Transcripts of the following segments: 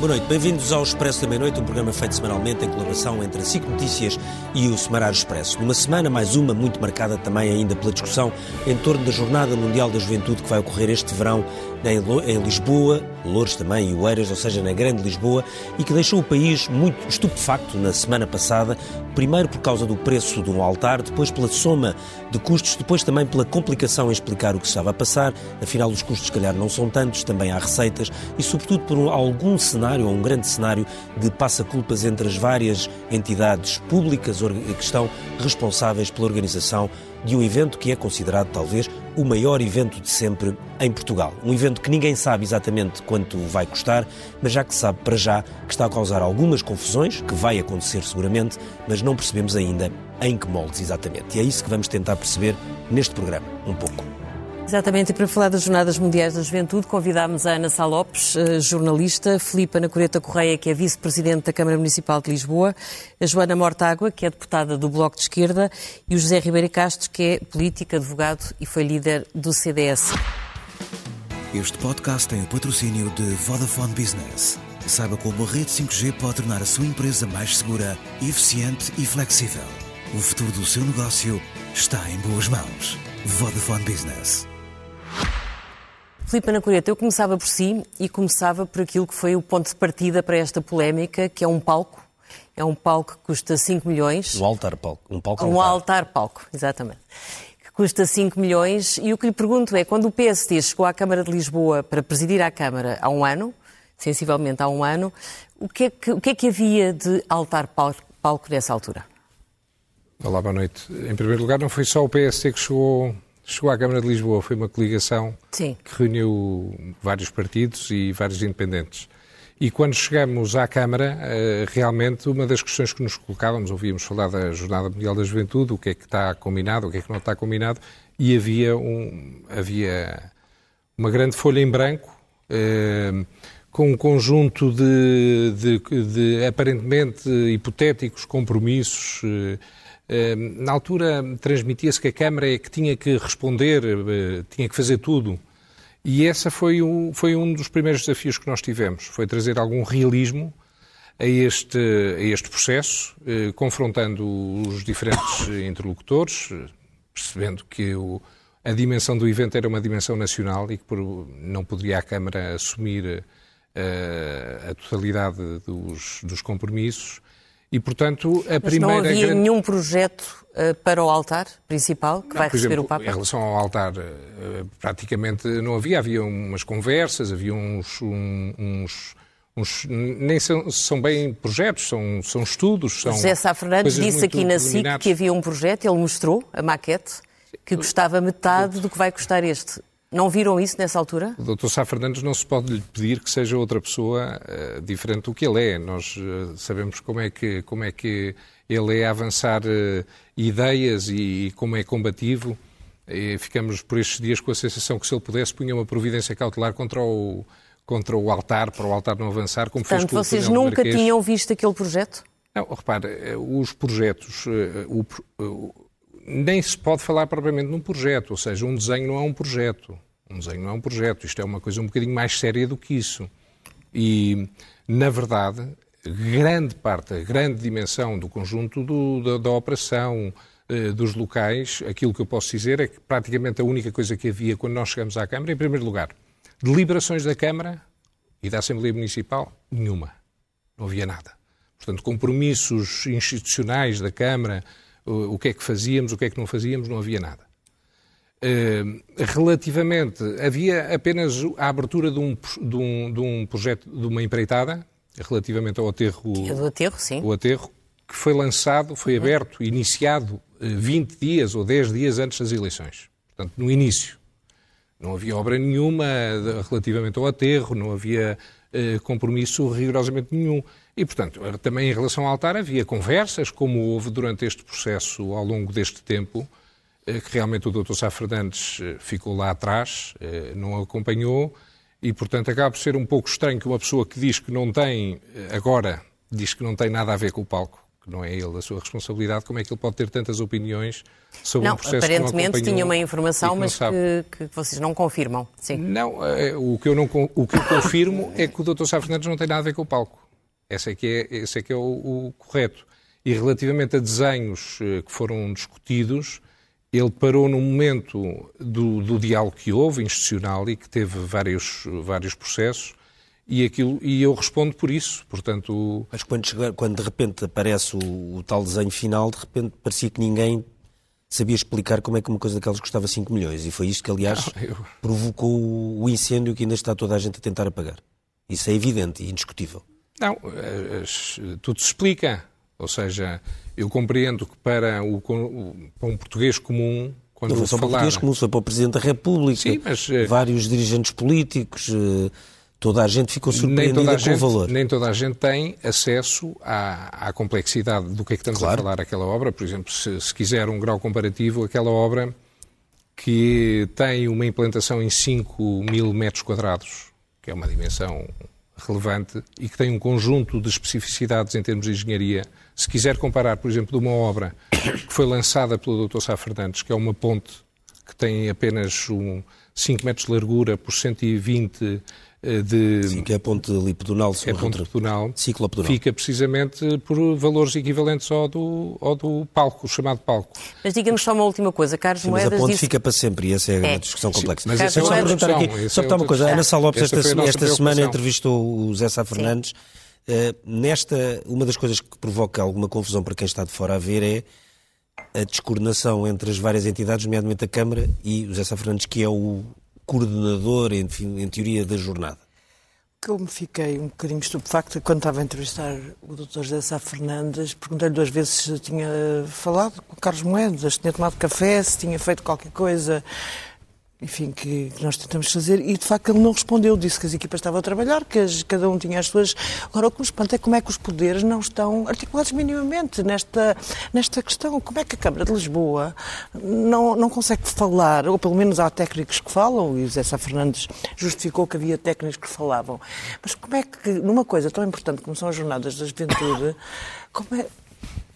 Boa noite, bem-vindos ao Expresso da Meia-Noite, um programa feito semanalmente em colaboração entre a SIC Notícias e o Semanário Expresso. Numa semana, mais uma, muito marcada também ainda pela discussão em torno da Jornada Mundial da Juventude que vai ocorrer este verão em Lisboa, Louros também e Oeiras, ou seja, na Grande Lisboa, e que deixou o país muito estupefacto na semana passada, primeiro por causa do preço de um altar, depois pela soma de custos, depois também pela complicação em explicar o que estava a passar, afinal os custos se calhar não são tantos, também há receitas, e sobretudo por algum cenário, ou um grande cenário, de passa-culpas entre as várias entidades públicas que estão responsáveis pela organização de um evento que é considerado talvez o maior evento de sempre em Portugal. Um evento que ninguém sabe exatamente quanto vai custar, mas já que sabe para já que está a causar algumas confusões, que vai acontecer seguramente, mas não percebemos ainda em que moldes exatamente. E é isso que vamos tentar perceber neste programa, um pouco. Exatamente, e para falar das Jornadas Mundiais da Juventude, convidámos a Ana Salopes, eh, jornalista, Filipe Ana Coreta Correia, que é vice-presidente da Câmara Municipal de Lisboa, a Joana Mortágua, que é deputada do Bloco de Esquerda, e o José Ribeiro Castro, que é político, advogado e foi líder do CDS. Este podcast tem o patrocínio de Vodafone Business. Saiba como a rede 5G pode tornar a sua empresa mais segura, eficiente e flexível. O futuro do seu negócio está em boas mãos. Vodafone Business. Filipe Anacoreta, eu começava por si e começava por aquilo que foi o ponto de partida para esta polémica, que é um palco. É um palco que custa 5 milhões. Um altar-palco. Um palco Um altar-palco, exatamente. Que custa 5 milhões. E o que lhe pergunto é, quando o PSD chegou à Câmara de Lisboa para presidir a Câmara há um ano, sensivelmente há um ano, o que é que, o que, é que havia de altar-palco nessa altura? Olá, boa noite. Em primeiro lugar, não foi só o PSD que chegou chegou à Câmara de Lisboa, foi uma coligação Sim. que reuniu vários partidos e vários independentes. E quando chegamos à Câmara, eh, realmente uma das questões que nos colocávamos, ouvíamos falar da Jornada Mundial da Juventude, o que é que está combinado, o que é que não está combinado, e havia, um, havia uma grande folha em branco, eh, com um conjunto de, de, de aparentemente hipotéticos compromissos. Eh, na altura transmitia-se que a Câmara é que tinha que responder, eh, tinha que fazer tudo. E esse foi, um, foi um dos primeiros desafios que nós tivemos, foi trazer algum realismo a este, a este processo, eh, confrontando os diferentes interlocutores, percebendo que o, a dimensão do evento era uma dimensão nacional e que por, não poderia a Câmara assumir uh, a totalidade dos, dos compromissos e, portanto, a Mas primeira. Não havia grande... nenhum projeto uh, para o altar principal que não, vai receber exemplo, o Papa? Em relação ao altar, uh, praticamente não havia. Havia umas conversas, havia uns. Um, uns, uns nem são, são, bem projetos, são, são estudos. São José Sá Fernandes disse aqui na SIC que havia um projeto, ele mostrou a maquete, que custava metade do que vai custar este. Não viram isso nessa altura? O Dr. Sá Fernandes não se pode lhe pedir que seja outra pessoa uh, diferente do que ele é. Nós uh, sabemos como é, que, como é que ele é avançar uh, ideias e, e, como é combativo. E ficamos por estes dias com a sensação que se ele pudesse punha uma providência cautelar contra o, contra o altar, para o altar não avançar, como Portanto, fez com vocês nunca tinham visto aquele projeto? Não, repare, os projetos, o, nem se pode falar propriamente num projeto, ou seja, um desenho não é um projeto. Um desenho não é um projeto, isto é uma coisa um bocadinho mais séria do que isso. E, na verdade, grande parte, a grande dimensão do conjunto do, da, da, operação, eh, dos locais, aquilo que eu posso dizer é que praticamente a única coisa que havia quando nós chegamos à Câmara, em primeiro lugar, deliberações da Câmara e da Assembleia Municipal, nenhuma. Não havia nada. Portanto, compromissos institucionais da Câmara, o que é que fazíamos, o que é que não fazíamos, não havia nada. Uh, relativamente, havia apenas a abertura de um, de, um, de um projeto, de uma empreitada, relativamente ao aterro. É do aterro, sim. O aterro, que foi lançado, foi uhum. aberto, iniciado uh, 20 dias ou 10 dias antes das eleições. Portanto, no início. Não havia obra nenhuma relativamente ao aterro, não havia uh, compromisso rigorosamente nenhum. E, portanto, também em relação ao altar havia conversas, como houve durante este processo ao longo deste tempo, eh, que realmente o Dr. Sá Fernandes eh, ficou lá atrás, eh, não acompanhou, e, portanto, acaba por ser um pouco estranho que uma pessoa que diz que não tem, agora, diz que não tem nada a ver com o palco, que não é ele a sua responsabilidade, como é que ele pode ter tantas opiniões sobre não, um processo aparentemente que não tinha uma informação, mas que, que, vocês não confirmam. Sim. Não, eh, o que eu, não, o que eu confirmo é que o Dr. Sá Fernandes não tem nada a ver com o palco. Esse é que é, esse é, que é o, o correto. E relativamente a desenhos eh, que foram discutidos, ele parou no momento do, do, diálogo que houve, institucional, e que teve vários, vários processos, e, aquilo, e eu respondo por isso. Portanto, Mas quando, chega, quando de repente aparece o, o, tal desenho final, de repente parecia que ninguém sabia explicar como é que uma coisa daquelas custava 5 milhões. E foi isto que, aliás, não, eu... provocou o incêndio que ainda está toda a gente a tentar apagar. Isso é evidente e indiscutível. Não, tudo se explica. Ou seja, eu compreendo que para, o, para um português comum, quando não foi só falar... português comum, foi para o Presidente da República, Sim, mas, eh, vários dirigentes políticos, eh, toda a gente ficou surpreendida com gente, o valor. Nem toda a gente tem acesso à, à complexidade do que é que estamos claro. a falar aquela obra. Por exemplo, se, se quiser um grau comparativo, aquela obra que tem uma implantação em 5 mil metros quadrados, que é uma dimensão relevante e que tem um conjunto de especificidades em termos de engenharia se quiser comparar, por exemplo, de uma obra que foi lançada pelo Dr. Sá Fernandes, que é uma ponte que tem apenas um 5 metros de largura por 120 eh, de... Sim, que é a ponte lipedonal, é a ponte pedonal, ciclopedonal. Fica precisamente por valores equivalentes ao do, ao do palco, o chamado palco. Mas diga-me só uma última coisa, Carlos Sim, Moedas Mas a ponte disse... fica para sempre e essa é, é. uma discussão complexa. Sim, mas é outra discussão. Aqui, só para uma coisa, a Ana Sá Lopes esta, esta semana entrevistou o Zé Sá Fernandes eh, nesta, uma das coisas que provoca alguma confusão para quem está de fora a ver é a descoordenação entre as várias entidades, nomeadamente a Câmara e o José Sá Fernandes, que é o coordenador, enfim, em teoria, da jornada. que eu me fiquei um bocadinho estupefacta quando estava a entrevistar o Dr. José Sá Fernandes. Perguntei-lhe duas vezes se tinha falado com Carlos Moedas, se tinha tomado café, se tinha feito qualquer coisa enfim, que, nós tentamos fazer, e de facto ele não respondeu, disse que as equipas estavam a trabalhar, que as, cada um tinha as suas. Agora, o que me espanta é como é que os poderes não estão articulados minimamente nesta, nesta questão. Como é que a Câmara de Lisboa não, não consegue falar, ou pelo menos há técnicos que falam, e o José Sá Fernandes justificou que havia técnicos que falavam, mas como é que, numa coisa tão importante como são as Jornadas da Juventude, como é,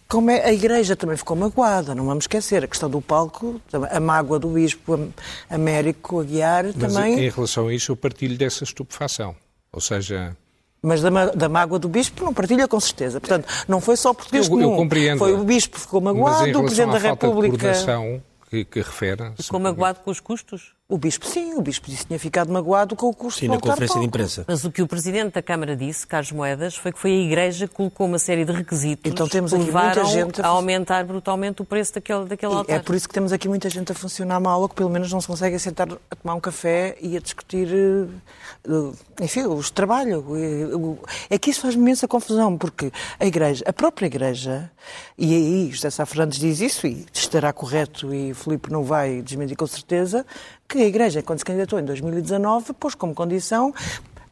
como é, a Igreja também ficou magoada, não vamos esquecer. A questão do palco, a mágoa do Bispo Américo Aguiar Mas também. Em relação a isso, eu partilho dessa estupefação. Ou seja. Mas da, da mágoa do Bispo não partilha com certeza. Portanto, não foi só português eu, comum. Eu compreendo. Foi o Bispo que ficou magoado, o Presidente da República. De que, que refere. Ficou magoado com os custos? O Bispo, sim, o Bispo disse que tinha ficado magoado com o custo Sim, na conferência de imprensa. Mas o que o Presidente da Câmara disse, Carlos Moedas, foi que foi a Igreja que colocou uma série de requisitos então, temos que aqui levaram muita gente a, a aumentar brutalmente o preço daquele, daquele e altar. É por isso que temos aqui muita gente a funcionar mal, ou que pelo menos não se consegue sentar a tomar um café e a discutir, eh, enfim, os trabalhos. É que isso faz imensa confusão, porque a Igreja, a própria Igreja, e aí José Sá Fernandes diz isso, e estará correto, e Filipe não vai desmentir com certeza, que a Igreja, quando se candidatou em 2019, pôs como condição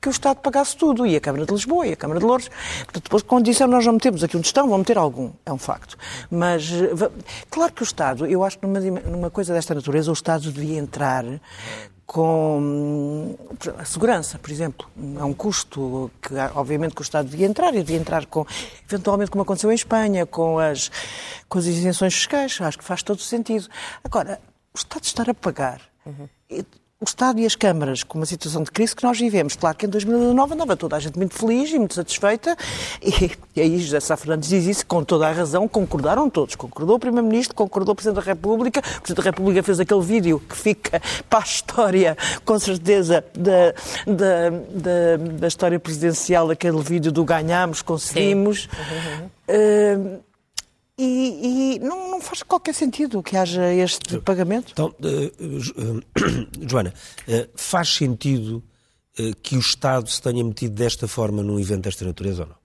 que o Estado pagasse tudo, e a Câmara de Lisboa, e a Câmara de Louros. Portanto, depois, quando disseram nós não metemos aqui um tostão, vão meter algum, é um facto. Mas, eh, claro que o Estado, eu acho que numa, numa coisa desta natureza, o Estado devia entrar com a segurança, por exemplo. É um custo que, obviamente, que o Estado devia entrar, e devia entrar com, eventualmente, como aconteceu em Espanha, com as, com as isenções fiscais. Acho que faz todo sentido. Agora, o Estado estar a pagar Uhum. O Estado e as câmaras, com uma situação de crise que nós vivemos. Claro que em 2019 andava toda a gente muito feliz e muito satisfeita, e, e aí José Sá Fernandes diz isso com toda a razão, concordaram todos. Concordou o Primeiro-Ministro, concordou o Presidente da República, o Presidente da República fez aquele vídeo que fica para a história, com certeza, da, da, da, da história presidencial, aquele vídeo do ganhamos, conseguimos. Uhum. Uh, e, e não, não, faz qualquer sentido que haja este pagamento. Então, uh, uh, Joana, uh, faz sentido que o Estado se tenha metido desta forma num evento desta natureza ou não?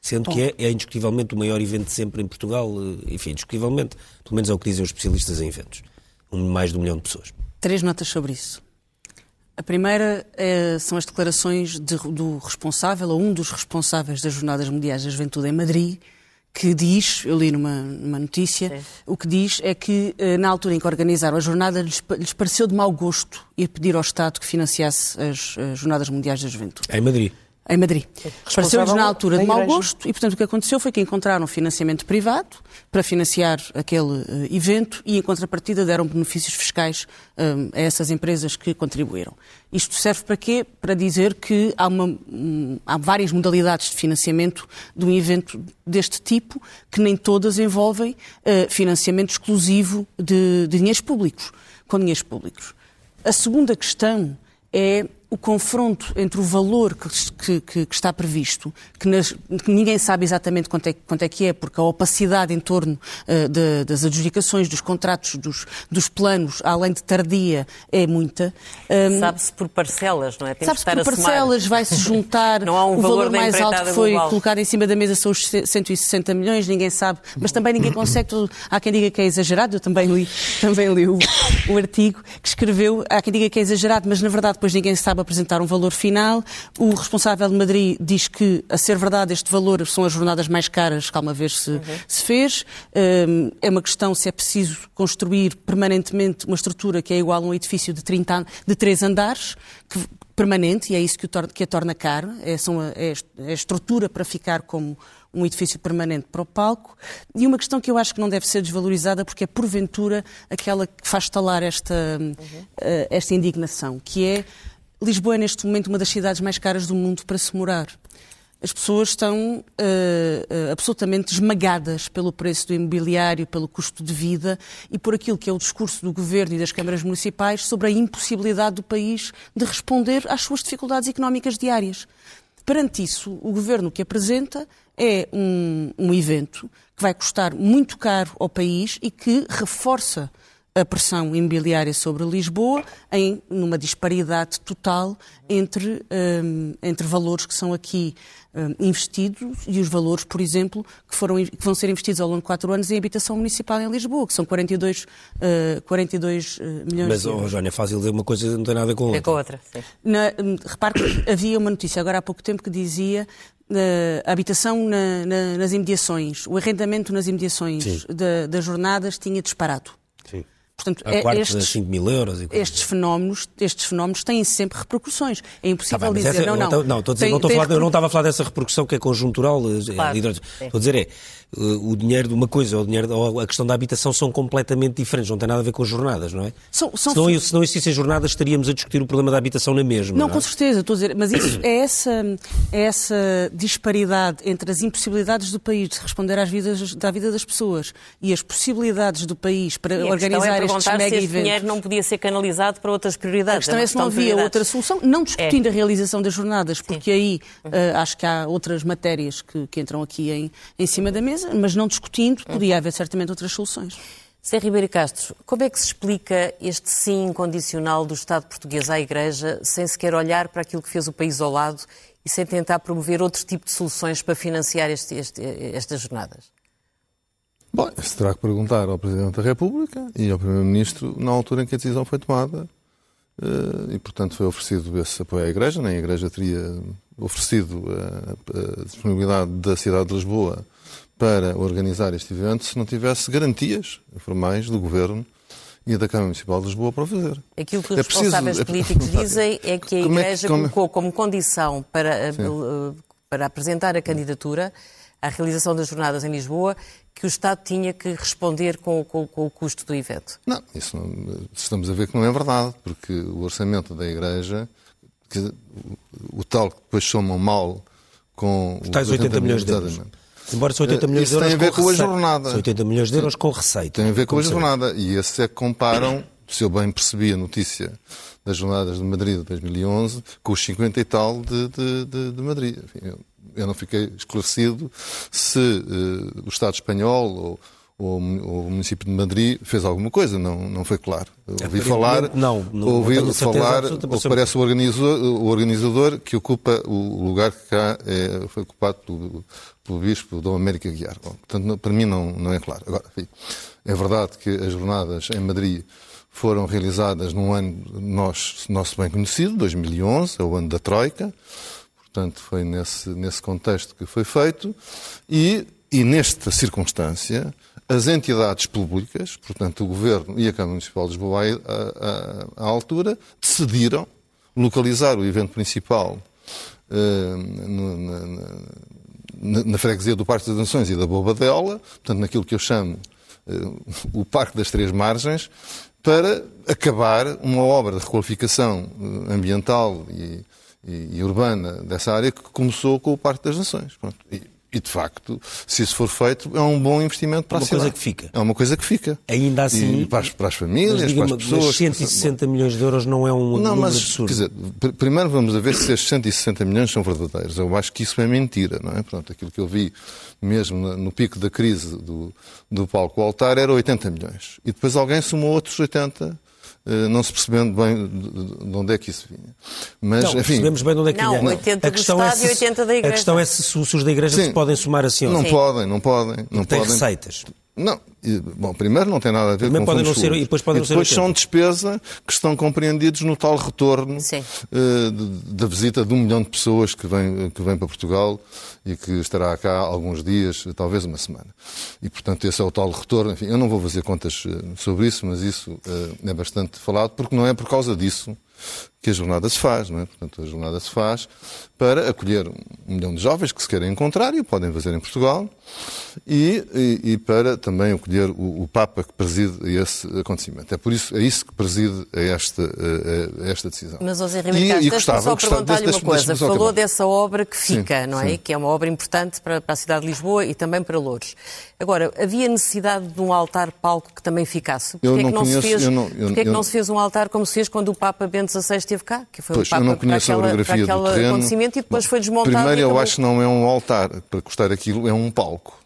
Sendo Bom. que é, é, indiscutivelmente o maior evento de sempre em Portugal, enfim, indiscutivelmente, pelo menos é o que dizem os especialistas em eventos. Um, mais de um milhão de pessoas. Três notas sobre isso. A primeira é, são as declarações de, do responsável, ou um dos responsáveis das Jornadas Mundiais da Juventude em Madrid, que diz, eu li numa, numa notícia, Sim. o que diz é que eh, na altura em que organizaram a jornada lhes, lhes pareceu de mau gosto ir pedir ao Estado que financiasse as, as Jornadas Mundiais da Juventude. Em Madrid. Em Madrid. Pareceu-lhes na altura de mau gosto e, portanto, o que aconteceu foi que encontraram financiamento privado para financiar aquele uh, evento e, em contrapartida, deram benefícios fiscais um, a essas empresas que contribuíram. Isto serve para quê? Para dizer que há, uma, um, há várias modalidades de financiamento de um evento deste tipo que nem todas envolvem uh, financiamento exclusivo de, de dinheiros públicos, com dinheiros públicos. A segunda questão é o confronto entre o valor que, que, que está previsto, que, nas, que, ninguém sabe exatamente quanto é, quanto é, que é, porque a opacidade em torno uh, de, das adjudicações, dos contratos, dos, dos, planos, além de tardia, é muita. Um, Sabe-se por parcelas, não é? Sabe-se por parcelas, vai-se juntar. não há um o valor, valor mais alto que foi global. colocado em cima da mesa são os 160 milhões, ninguém sabe, mas também ninguém consegue. Há quem diga que é exagerado, eu também li, também li o, o artigo que escreveu, há quem diga que é exagerado, mas na verdade depois ninguém sabe apresentar um valor final. O responsável de Madrid diz que, a ser verdade, este valor são as jornadas mais caras que alguma vez se, uhum. se fez. Um, é uma questão se é preciso construir permanentemente uma estrutura que é igual a um edifício de, 30, de três andares, que, permanente, e é isso que, o tor que a torna caro. É, são a, é a estrutura para ficar como um edifício permanente para o palco. E uma questão que eu acho que não deve ser desvalorizada, porque é porventura aquela que faz estalar esta, uhum. uh, esta indignação, que é Lisboa é neste momento uma das cidades mais caras do mundo para se morar. As pessoas estão uh, uh, absolutamente esmagadas pelo preço do imobiliário, pelo custo de vida e por aquilo que é o discurso do governo e das câmaras municipais sobre a impossibilidade do país de responder às suas dificuldades económicas diárias. Perante isso, o governo que apresenta é um, um evento que vai custar muito caro ao país e que reforça a pressão imobiliária sobre Lisboa em numa disparidade total entre, um, entre valores que são aqui um, investidos e os valores, por exemplo, que, foram, que vão ser investidos ao longo de quatro anos em habitação municipal em Lisboa, que são 42, uh, 42 milhões Mas, de euros. Mas, oh, Jónia, é fácil dizer uma coisa não tem nada com outra. É com outra, sim. Na, hum, repare que havia uma notícia agora há pouco tempo que dizia a habitação na, na, nas imediações, o arrendamento nas imediações das jornadas tinha disparado. Portanto, a quarto estes, de 5 mil euros. E estes, fenómenos, estes fenómenos têm sempre repercussões. É impossível tá bem, dizer, essa, não, não. Não, estou a dizer, tem, não estou a falar, eu não estava a falar dessa repercussão que é conjuntural. Claro, estou a dizer é, o dinheiro de uma coisa ou, o dinheiro, ou a questão da habitação são completamente diferentes, não tem nada a ver com as jornadas, não é? São, são... Se, não, se não existissem jornadas, estaríamos a discutir o problema da habitação na mesma. Não, não é? com certeza, estou a dizer, mas isso é essa, é essa disparidade entre as impossibilidades do país de responder às vidas, da vida das pessoas e as possibilidades do país para e organizar é estes mega se eventos. dinheiro não podia ser canalizado para outras prioridades. A questão é, se não havia outra solução, não discutindo é. a realização das jornadas, porque Sim. aí uh, acho que há outras matérias que, que entram aqui em, em cima da mesa, mas não discutindo podia haver certamente outras soluções. Zé Ribeiro Castro, como é que se explica este sim incondicional do Estado português à Igreja, sem sequer olhar para aquilo que fez o país ao lado e sem tentar promover outro tipo de soluções para financiar este, este, estas jornadas? Bom, isso terá que perguntar ao Presidente da República e ao Primeiro-Ministro na altura em que a decisão foi tomada. Eh, e, portanto, foi oferecido esse apoio à Igreja. Nem a Igreja teria oferecido a, a disponibilidade da cidade de Lisboa para organizar este evento se não tivesse garantias formais do Governo e da Câmara Municipal de Lisboa para o fazer. Aquilo que os é responsáveis preciso... políticos dizem é que a como Igreja é que, como... colocou como condição para, eh, para apresentar a candidatura à realização das jornadas em Lisboa que o Estado tinha que responder com, com, com o custo do evento. Não, isso não, estamos a ver que não é verdade, porque o orçamento da Igreja, que, o tal que depois somam mal com... Os tais 80 milhões de euros. Embora são 80 milhões Isso de euros tem a ver com, com a jornada. São 80 milhões de euros com receita. Tem a ver com a jornada. E esse é que comparam, se eu bem percebi a notícia das jornadas de Madrid de 2011, com os 50 e tal de, de, de, de Madrid. Enfim, eu, não fiquei esclarecido se uh, o Estado espanhol ou, o município de Madrid fez alguma coisa, não, não foi claro. Ouvi falar, não, não, ouvi não falar, ou parece o organizador, o organizador que ocupa o lugar que cá é, foi ocupado pelo, pelo Bispo Dom América Guiar. Bom, portanto, para mim não, não é claro. Agora, enfim, é verdade que as jornadas em Madrid foram realizadas num ano nosso, nosso bem conhecido, 2011, é o ano da Troika, portanto foi nesse, nesse contexto que foi feito, e, e nesta circunstância as entidades públicas, portanto o Governo e a Câmara Municipal de Lisboa à, à, à altura, decidiram localizar o evento principal na, na, na, freguesia do Parque das Nações e da Bobadela, portanto, naquilo que eu chamo o Parque das Três Margens, para acabar uma obra de requalificação ambiental e, e, e urbana dessa área que começou com o Parque das Nações. Pronto. E, e, de facto, se isso for feito, é um bom investimento para uma a cidade. Uma coisa que fica. É uma coisa que fica. Ainda assim... E para as, para as famílias, para as pessoas... Mas 160 milhões de euros não é um não, mas, absurdo. Quer dizer, primeiro vamos a ver se esses 160 milhões são verdadeiros. Eu acho que isso é mentira, não é? Pronto, aquilo que eu vi mesmo no pico da crise do, do palco altar era 80 milhões. E depois alguém somou outros 80 eh, não se percebendo bem de onde é que isso vinha. Mas, não, enfim, percebemos bem de onde é que não, vinha. Não, 80 a questão do Estado é se, e 80 da Igreja. A questão é se, os da Igreja Sim, se podem somar assim ou não. Não podem, não podem. Não podem. receitas. Não, Bom, primeiro não tem nada a ver Primeiro com podem não ser, e depois podem e depois são despesa que estão compreendidos no tal retorno uh, da visita de um milhão de pessoas que vem, que vem para Portugal e que estará cá alguns dias, talvez uma semana. E, portanto, esse é o tal retorno. Enfim, eu não vou fazer contas eh, sobre isso, mas isso uh, é bastante falado, porque não é por causa disso que a jornada se faz, não é? Portanto, a jornada se faz para acolher um milhão de jovens que se querem encontrar e o podem fazer em Portugal e, e, e para também acolher o, o, Papa que preside esse acontecimento. É por isso, é isso que preside a esta, a, esta decisão. Mas, José Ribeiro e, gostava, só perguntar-lhe uma coisa. Falou dessa obra que fica, sim, não é? Sim. Que é uma obra importante para, para a cidade de Lisboa e também para Lourdes. Agora, havia necessidade de um altar-palco que também ficasse? Porquê, é que, não conheço, se fez, eu não, eu, porquê é que não se fez um altar como se fez quando o Papa Bento XVI esteve cá? Que foi pois, o Papa eu não conheço aquela, a orografia do terreno. acontecimento e depois foi desmontado. Primeiro, eu acho que não é um altar. Para custar aquilo, é um palco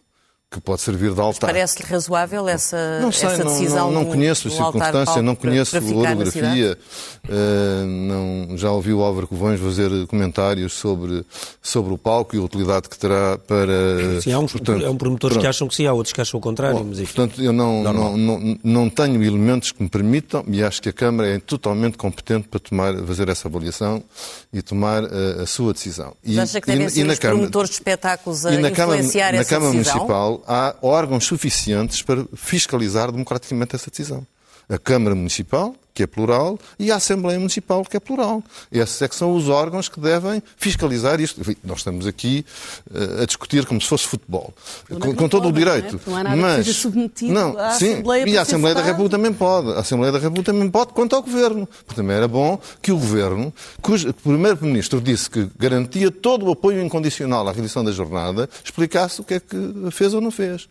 que pode servir de altar. Parece-lhe razoável essa, não sei, essa decisão? Não, não, não conheço a circunstância, não conheço a orografia. Uh, não, já ouvi o Álvaro Covões fazer comentários sobre, sobre o palco e a utilidade que terá para. Sim, há uns portanto, é um promotores pronto. que acham que sim, há outros que acham o contrário. Bom, mas enfim, portanto, eu não, não, não, não, tenho elementos que me permitam e acho que a Câmara é totalmente competente para tomar, fazer essa avaliação e tomar a, a sua decisão. E, acha que devem e, ser e os Câmara, promotores de espetáculos a influenciar Câmara, essa na Câmara decisão? Municipal, há órgãos suficientes para fiscalizar democraticamente essa decisão. A Câmara Municipal, que é plural, e a Assembleia Municipal, que é plural. Esses é que são os órgãos que devem fiscalizar isto. Nós estamos aqui uh, a discutir como se fosse futebol, com, com todo o direito. Não, é? não há nada mas, que seja submetido não, à sim, Assembleia E a Assembleia da República também pode. A Assembleia da República também pode, quanto ao Governo. Porque também era bom que o Governo, cujo Primeiro-Ministro disse que garantia todo o apoio incondicional à realização da jornada, explicasse o que é que fez ou não fez.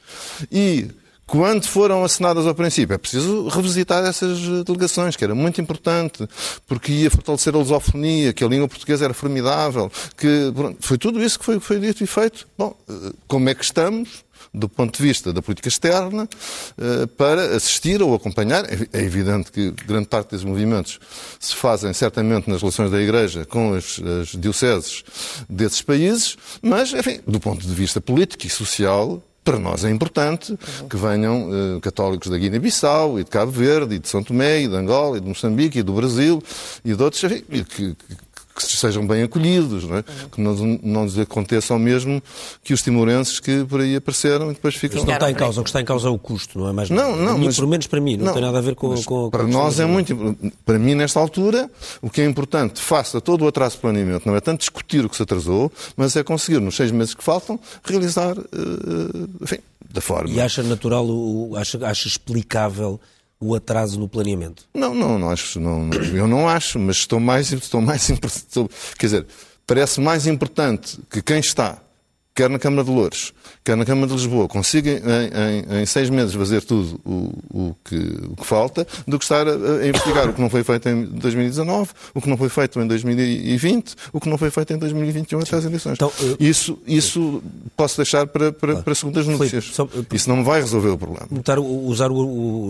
E quando foram assinadas ao princípio, é preciso revisitar essas delegações, que era muito importante, porque ia fortalecer a lusofonia, que a língua portuguesa era formidável, que foi tudo isso que foi, foi dito e feito. Bom, eh, como é que estamos? do ponto de vista da política externa, eh, para assistir ou acompanhar. É evidente que grande parte dos movimentos se fazem certamente nas relações da Igreja com as, as dioceses desses países, mas, enfim, do ponto de vista político e social, para nós é importante que venham uh, católicos da Guiné-Bissau e de Cabo Verde e de São Tomé e de Angola e de Moçambique e do Brasil e de outros, que, que, que sejam bem acolhidos, não é? que não, não lhes aconteça o mesmo que os timorenses que por aí apareceram e depois ficam... Mas não está em causa, o que está em causa é o custo, não é mais Não, não, mas... Pelo menos para mim, não, não tem nada a ver com... com, com para nós é muito... Para mim, nesta altura, o que é importante, face a todo o atraso de planeamento, não é tanto discutir o que se atrasou, mas é conseguir, nos seis meses que faltam, realizar, uh, enfim, da forma... E acha natural, acha, acha explicável o atraso no planeamento? Não, não, não acho, não, eu não acho, mas estou mais, estou mais, estou, quer dizer, parece mais importante que quem está quer na Câmara de Louros, quer na Câmara de Lisboa, consiga em, em, em seis meses fazer tudo o, o, que, o que falta, do que estar a, a, investigar o que não foi feito em 2019, o que não foi feito em 2020, o que não foi feito em 2021 até as eleições. Então, eu... Isso, isso posso deixar para, para, para segundas notícias. Só... Isso não vai resolver o problema. Usar o,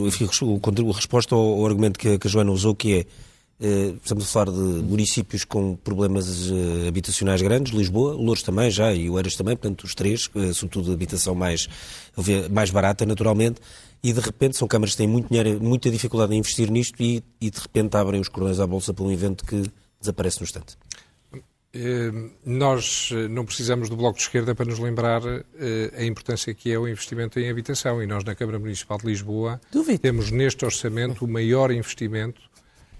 o, enfim, a resposta ao, ao argumento que, que a Joana usou, que é eh, estamos a falar de municípios com problemas eh, habitacionais grandes, Lisboa, Louros também já e Oeiras também, portanto os três, eh, sobretudo habitação mais, mais barata naturalmente, e de repente são câmaras que têm muito dinheiro, muita dificuldade em investir nisto e, e de repente abrem os cordões à bolsa para um evento que desaparece no instante. Nós não precisamos do Bloco de Esquerda para nos lembrar a importância que é o investimento em habitação e nós na Câmara Municipal de Lisboa temos neste orçamento o maior investimento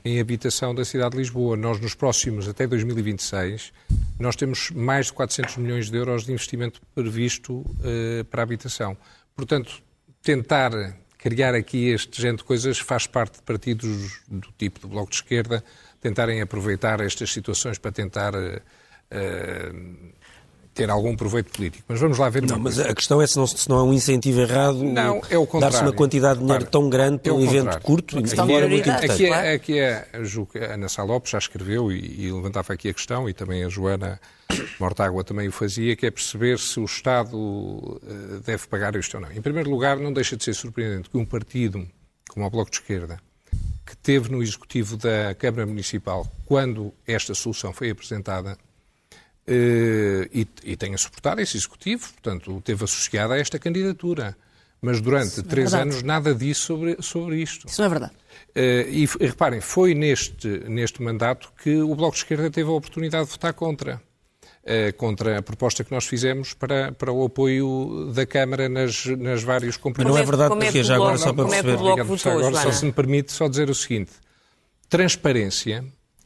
em habitação da cidade de Lisboa. Nós, nos próximos, até 2026, nós temos mais de 400 milhões de euros de investimento previsto uh, para a habitação. Portanto, tentar criar aqui este género de coisas faz parte de partidos do tipo do Bloco de Esquerda tentarem aproveitar estas situações para tentar uh, ter algum proveito político. Mas vamos lá ver. Não, mas a questão é se não, se não é um incentivo errado não, é o dar-se uma quantidade de dinheiro tão grande para é um evento curto, e embora muito importante. Aqui, é, aqui é, a Ana Sá Lopes já escreveu e, e, levantava aqui a questão, e também a Joana Mortágua também o fazia, que é perceber se o Estado eh, deve pagar isto ou não. Em primeiro lugar, não deixa de ser surpreendente que um partido como o Bloco de Esquerda, que teve no Executivo da Câmara Municipal, quando esta solução foi apresentada, eh, e, e tenha suportado esse executivo, portanto, teve associado a esta candidatura. Mas durante é três é anos nada disse sobre, sobre isto. Isso não é verdade. Uh, e, e, reparem, foi neste, neste mandato que o Bloco de Esquerda teve a oportunidade de votar contra. Uh, contra a proposta que nós fizemos para, para o apoio da Câmara nas, nas vários compromissos. Mas não é verdade, porque é já agora só para perceber. Obrigado, votou, agora, só se me permite só dizer o seguinte. Transparência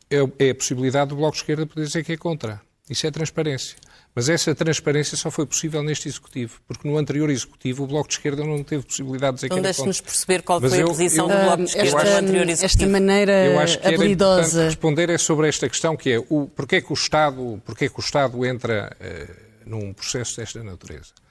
é, é a possibilidade do Bloco de Esquerda poder dizer que é contra. Isso é transparência. Mas essa transparência só foi possível neste Executivo, porque no anterior Executivo o Bloco de Esquerda não teve possibilidade de dizer então era deixe-nos perceber qual Mas foi eu, a posição eu, do Bloco de Esquerda esta, no anterior Executivo. Esta maneira eu acho que habilidosa... Era responder é sobre esta questão que é o, porquê, é que o Estado, porquê é que o Estado entra uh, num processo desta natureza.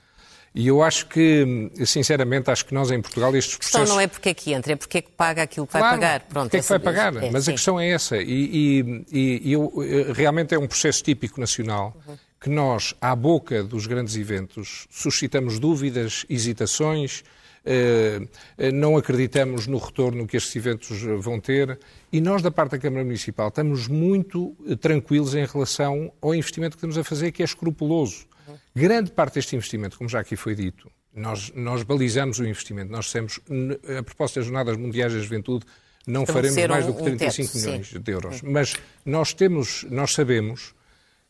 E eu acho que, sinceramente, acho que nós em Portugal estes processos... A questão não é porque é que entra, é porque é que paga aquilo que vai claro, pagar. Pronto, porque é que vai pagar, é, mas sim. a questão é essa. E, e, e eu, eh, realmente é um processo típico nacional uhum. que nós, à boca dos grandes eventos, suscitamos dúvidas, hesitações, eh, eh, não acreditamos no retorno que estes eventos vão ter e nós, da parte da Câmara Municipal, estamos muito tranquilos em relação ao investimento que estamos a fazer, que é escrupuloso. Grande parte deste investimento, como já aqui foi dito, nós, nós balizamos o investimento. Nós dissemos, a propósito das Jornadas Mundiais da Juventude, não faremos mais um, do que 35 um teto, milhões sim. de euros. Mas nós, temos, nós sabemos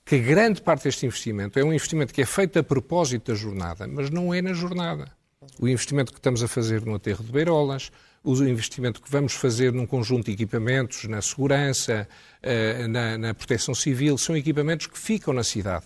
que grande parte deste investimento é um investimento que é feito a propósito da jornada, mas não é na jornada. O investimento que estamos a fazer no aterro de Beirolas, o investimento que vamos fazer num conjunto de equipamentos, na segurança, eh, na, na proteção civil, são equipamentos que ficam na cidade.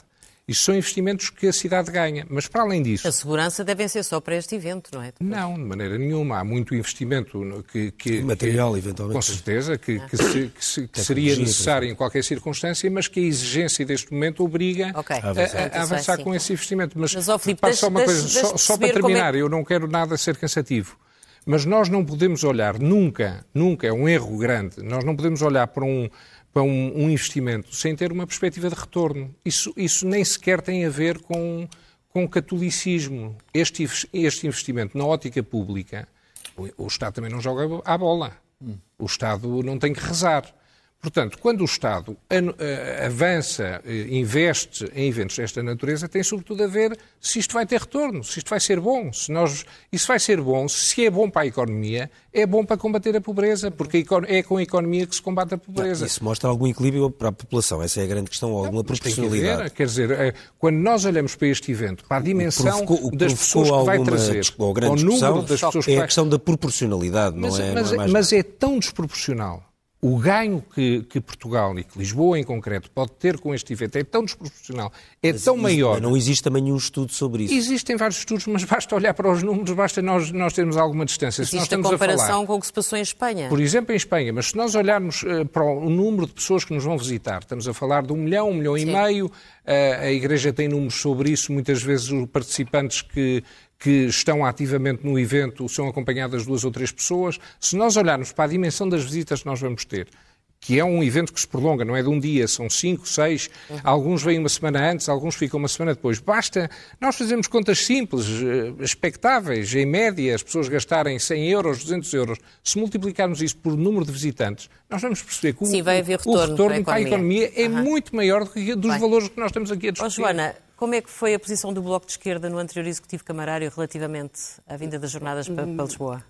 Isto são investimentos que a cidade ganha. Mas, para além disso... A segurança deve ser só para este evento, não é? Depois. Não, de maneira nenhuma. Há muito investimento que... que Material, que, eventualmente. Com certeza, que, que, se, que, se, que seria necessário em qualquer circunstância, mas que a exigência deste momento obriga okay. a, a, a, avançar com esse investimento. Mas, mas oh, Filipe, só uma coisa, só, só para é terminar, é... eu não quero nada ser cansativo. Mas nós não podemos olhar nunca, nunca, é um erro grande, nós não podemos olhar para um para um, um, investimento sem ter uma perspectiva de retorno. Isso, isso nem sequer tem a ver com, com o catolicismo. Este, este investimento na ótica pública, o, o Estado também não joga à bola. O Estado não tem que rezar. Portanto, quando o Estado eh, avança, eh, investe em eventos desta natureza, tem sobretudo a ver se isto vai ter retorno, se isto vai ser bom. Se nós, isso vai ser bom, se é bom para a economia, é bom para combater a pobreza, porque é com a economia que se combate a pobreza. Isso mostra algum equilíbrio para a população, essa é a grande questão, alguma proporcionalidade. Quer dizer, eh, quando nós olhamos para este evento, para a dimensão provocou, das pessoas que vai trazer, ou grande ao número das pessoas que é a questão da proporcionalidade, não mas, é? Mas, não é, mas é tão desproporcional o ganho que, que, Portugal e que Lisboa em concreto pode ter com este evento é tão desproporcional, é mas tão maior. não existe também nenhum estudo sobre isso. Existem vários estudos, mas basta olhar para os números, basta nós, nós termos alguma distância. Existe se nós a comparação a falar, com o que se passou em Espanha. Por exemplo, em Espanha, mas se nós olharmos uh, para o número de pessoas que nos vão visitar, estamos a falar de um milhão, um milhão Sim. e meio, uh, a Igreja tem números sobre isso, muitas vezes os participantes que, que estão ativamente no evento são acompanhadas duas ou três pessoas. Se nós olharmos para a dimensão das visitas que nós vamos ter, que é um evento que se prolonga, não é de um dia, são cinco, seis, uhum. alguns vêm uma semana antes, alguns ficam uma semana depois. Basta, nós fazemos contas simples, eh, expectáveis, em média, as pessoas gastarem 100 euros, 200 euros, se multiplicarmos isso por número de visitantes, nós vamos perceber que Sim, o, retorno, o retorno para a economia, para a economia é uhum. muito maior do que dos Bem. valores que nós temos aqui a discutir. Oh, Joana, como é que foi a posição do Bloco de Esquerda no anterior Executivo Camarário relativamente à vinda das jornadas para, para Lisboa?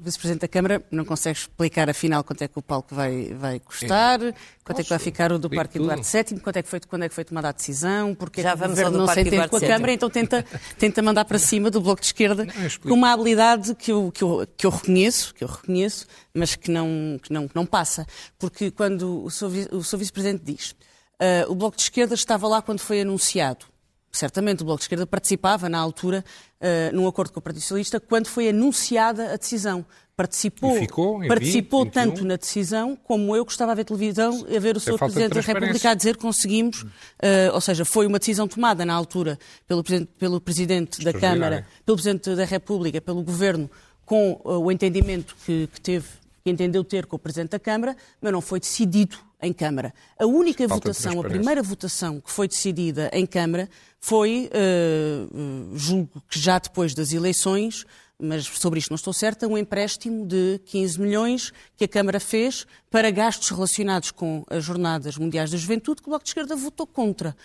O Vice-Presidente da Câmara não consegue explicar, afinal, quanto é que o palco vai, vai custar, é. quanto é que vai ficar o do Parque Eduardo VII, quanto é que foi, quando é que foi tomada a decisão, porque Já é que o Governo não se entende com a Câmara, então tenta, tenta mandar para cima do Bloco de Esquerda com uma habilidade que eu, que, eu, que eu reconheço, que eu reconheço, mas que não, que não, que não passa. Porque quando o seu, o seu Vice-Presidente diz uh, o Bloco de Esquerda estava lá quando foi anunciado, certamente o Bloco de Esquerda participava na altura uh, num acordo com o Partido Socialista quando foi anunciada a decisão. Participou, ficou, participou 20, tanto na decisão como eu que estava a ver televisão a ver o Sr. Presidente da República a dizer conseguimos, uh, ou seja, foi uma decisão tomada na altura pelo Presidente, pelo presidente da Câmara, pelo Presidente da República, pelo Governo, com uh, o entendimento que, que teve, que entendeu ter com o Presidente da Câmara, mas não foi decidido em Câmara. A única Falta votação, a primeira votação que foi decidida em Câmara foi, uh, julgo que já depois das eleições, mas sobre isto não estou certa, um empréstimo de 15 milhões que a Câmara fez para gastos relacionados com as Jornadas Mundiais da Juventude, que o Bloco de Esquerda votou contra.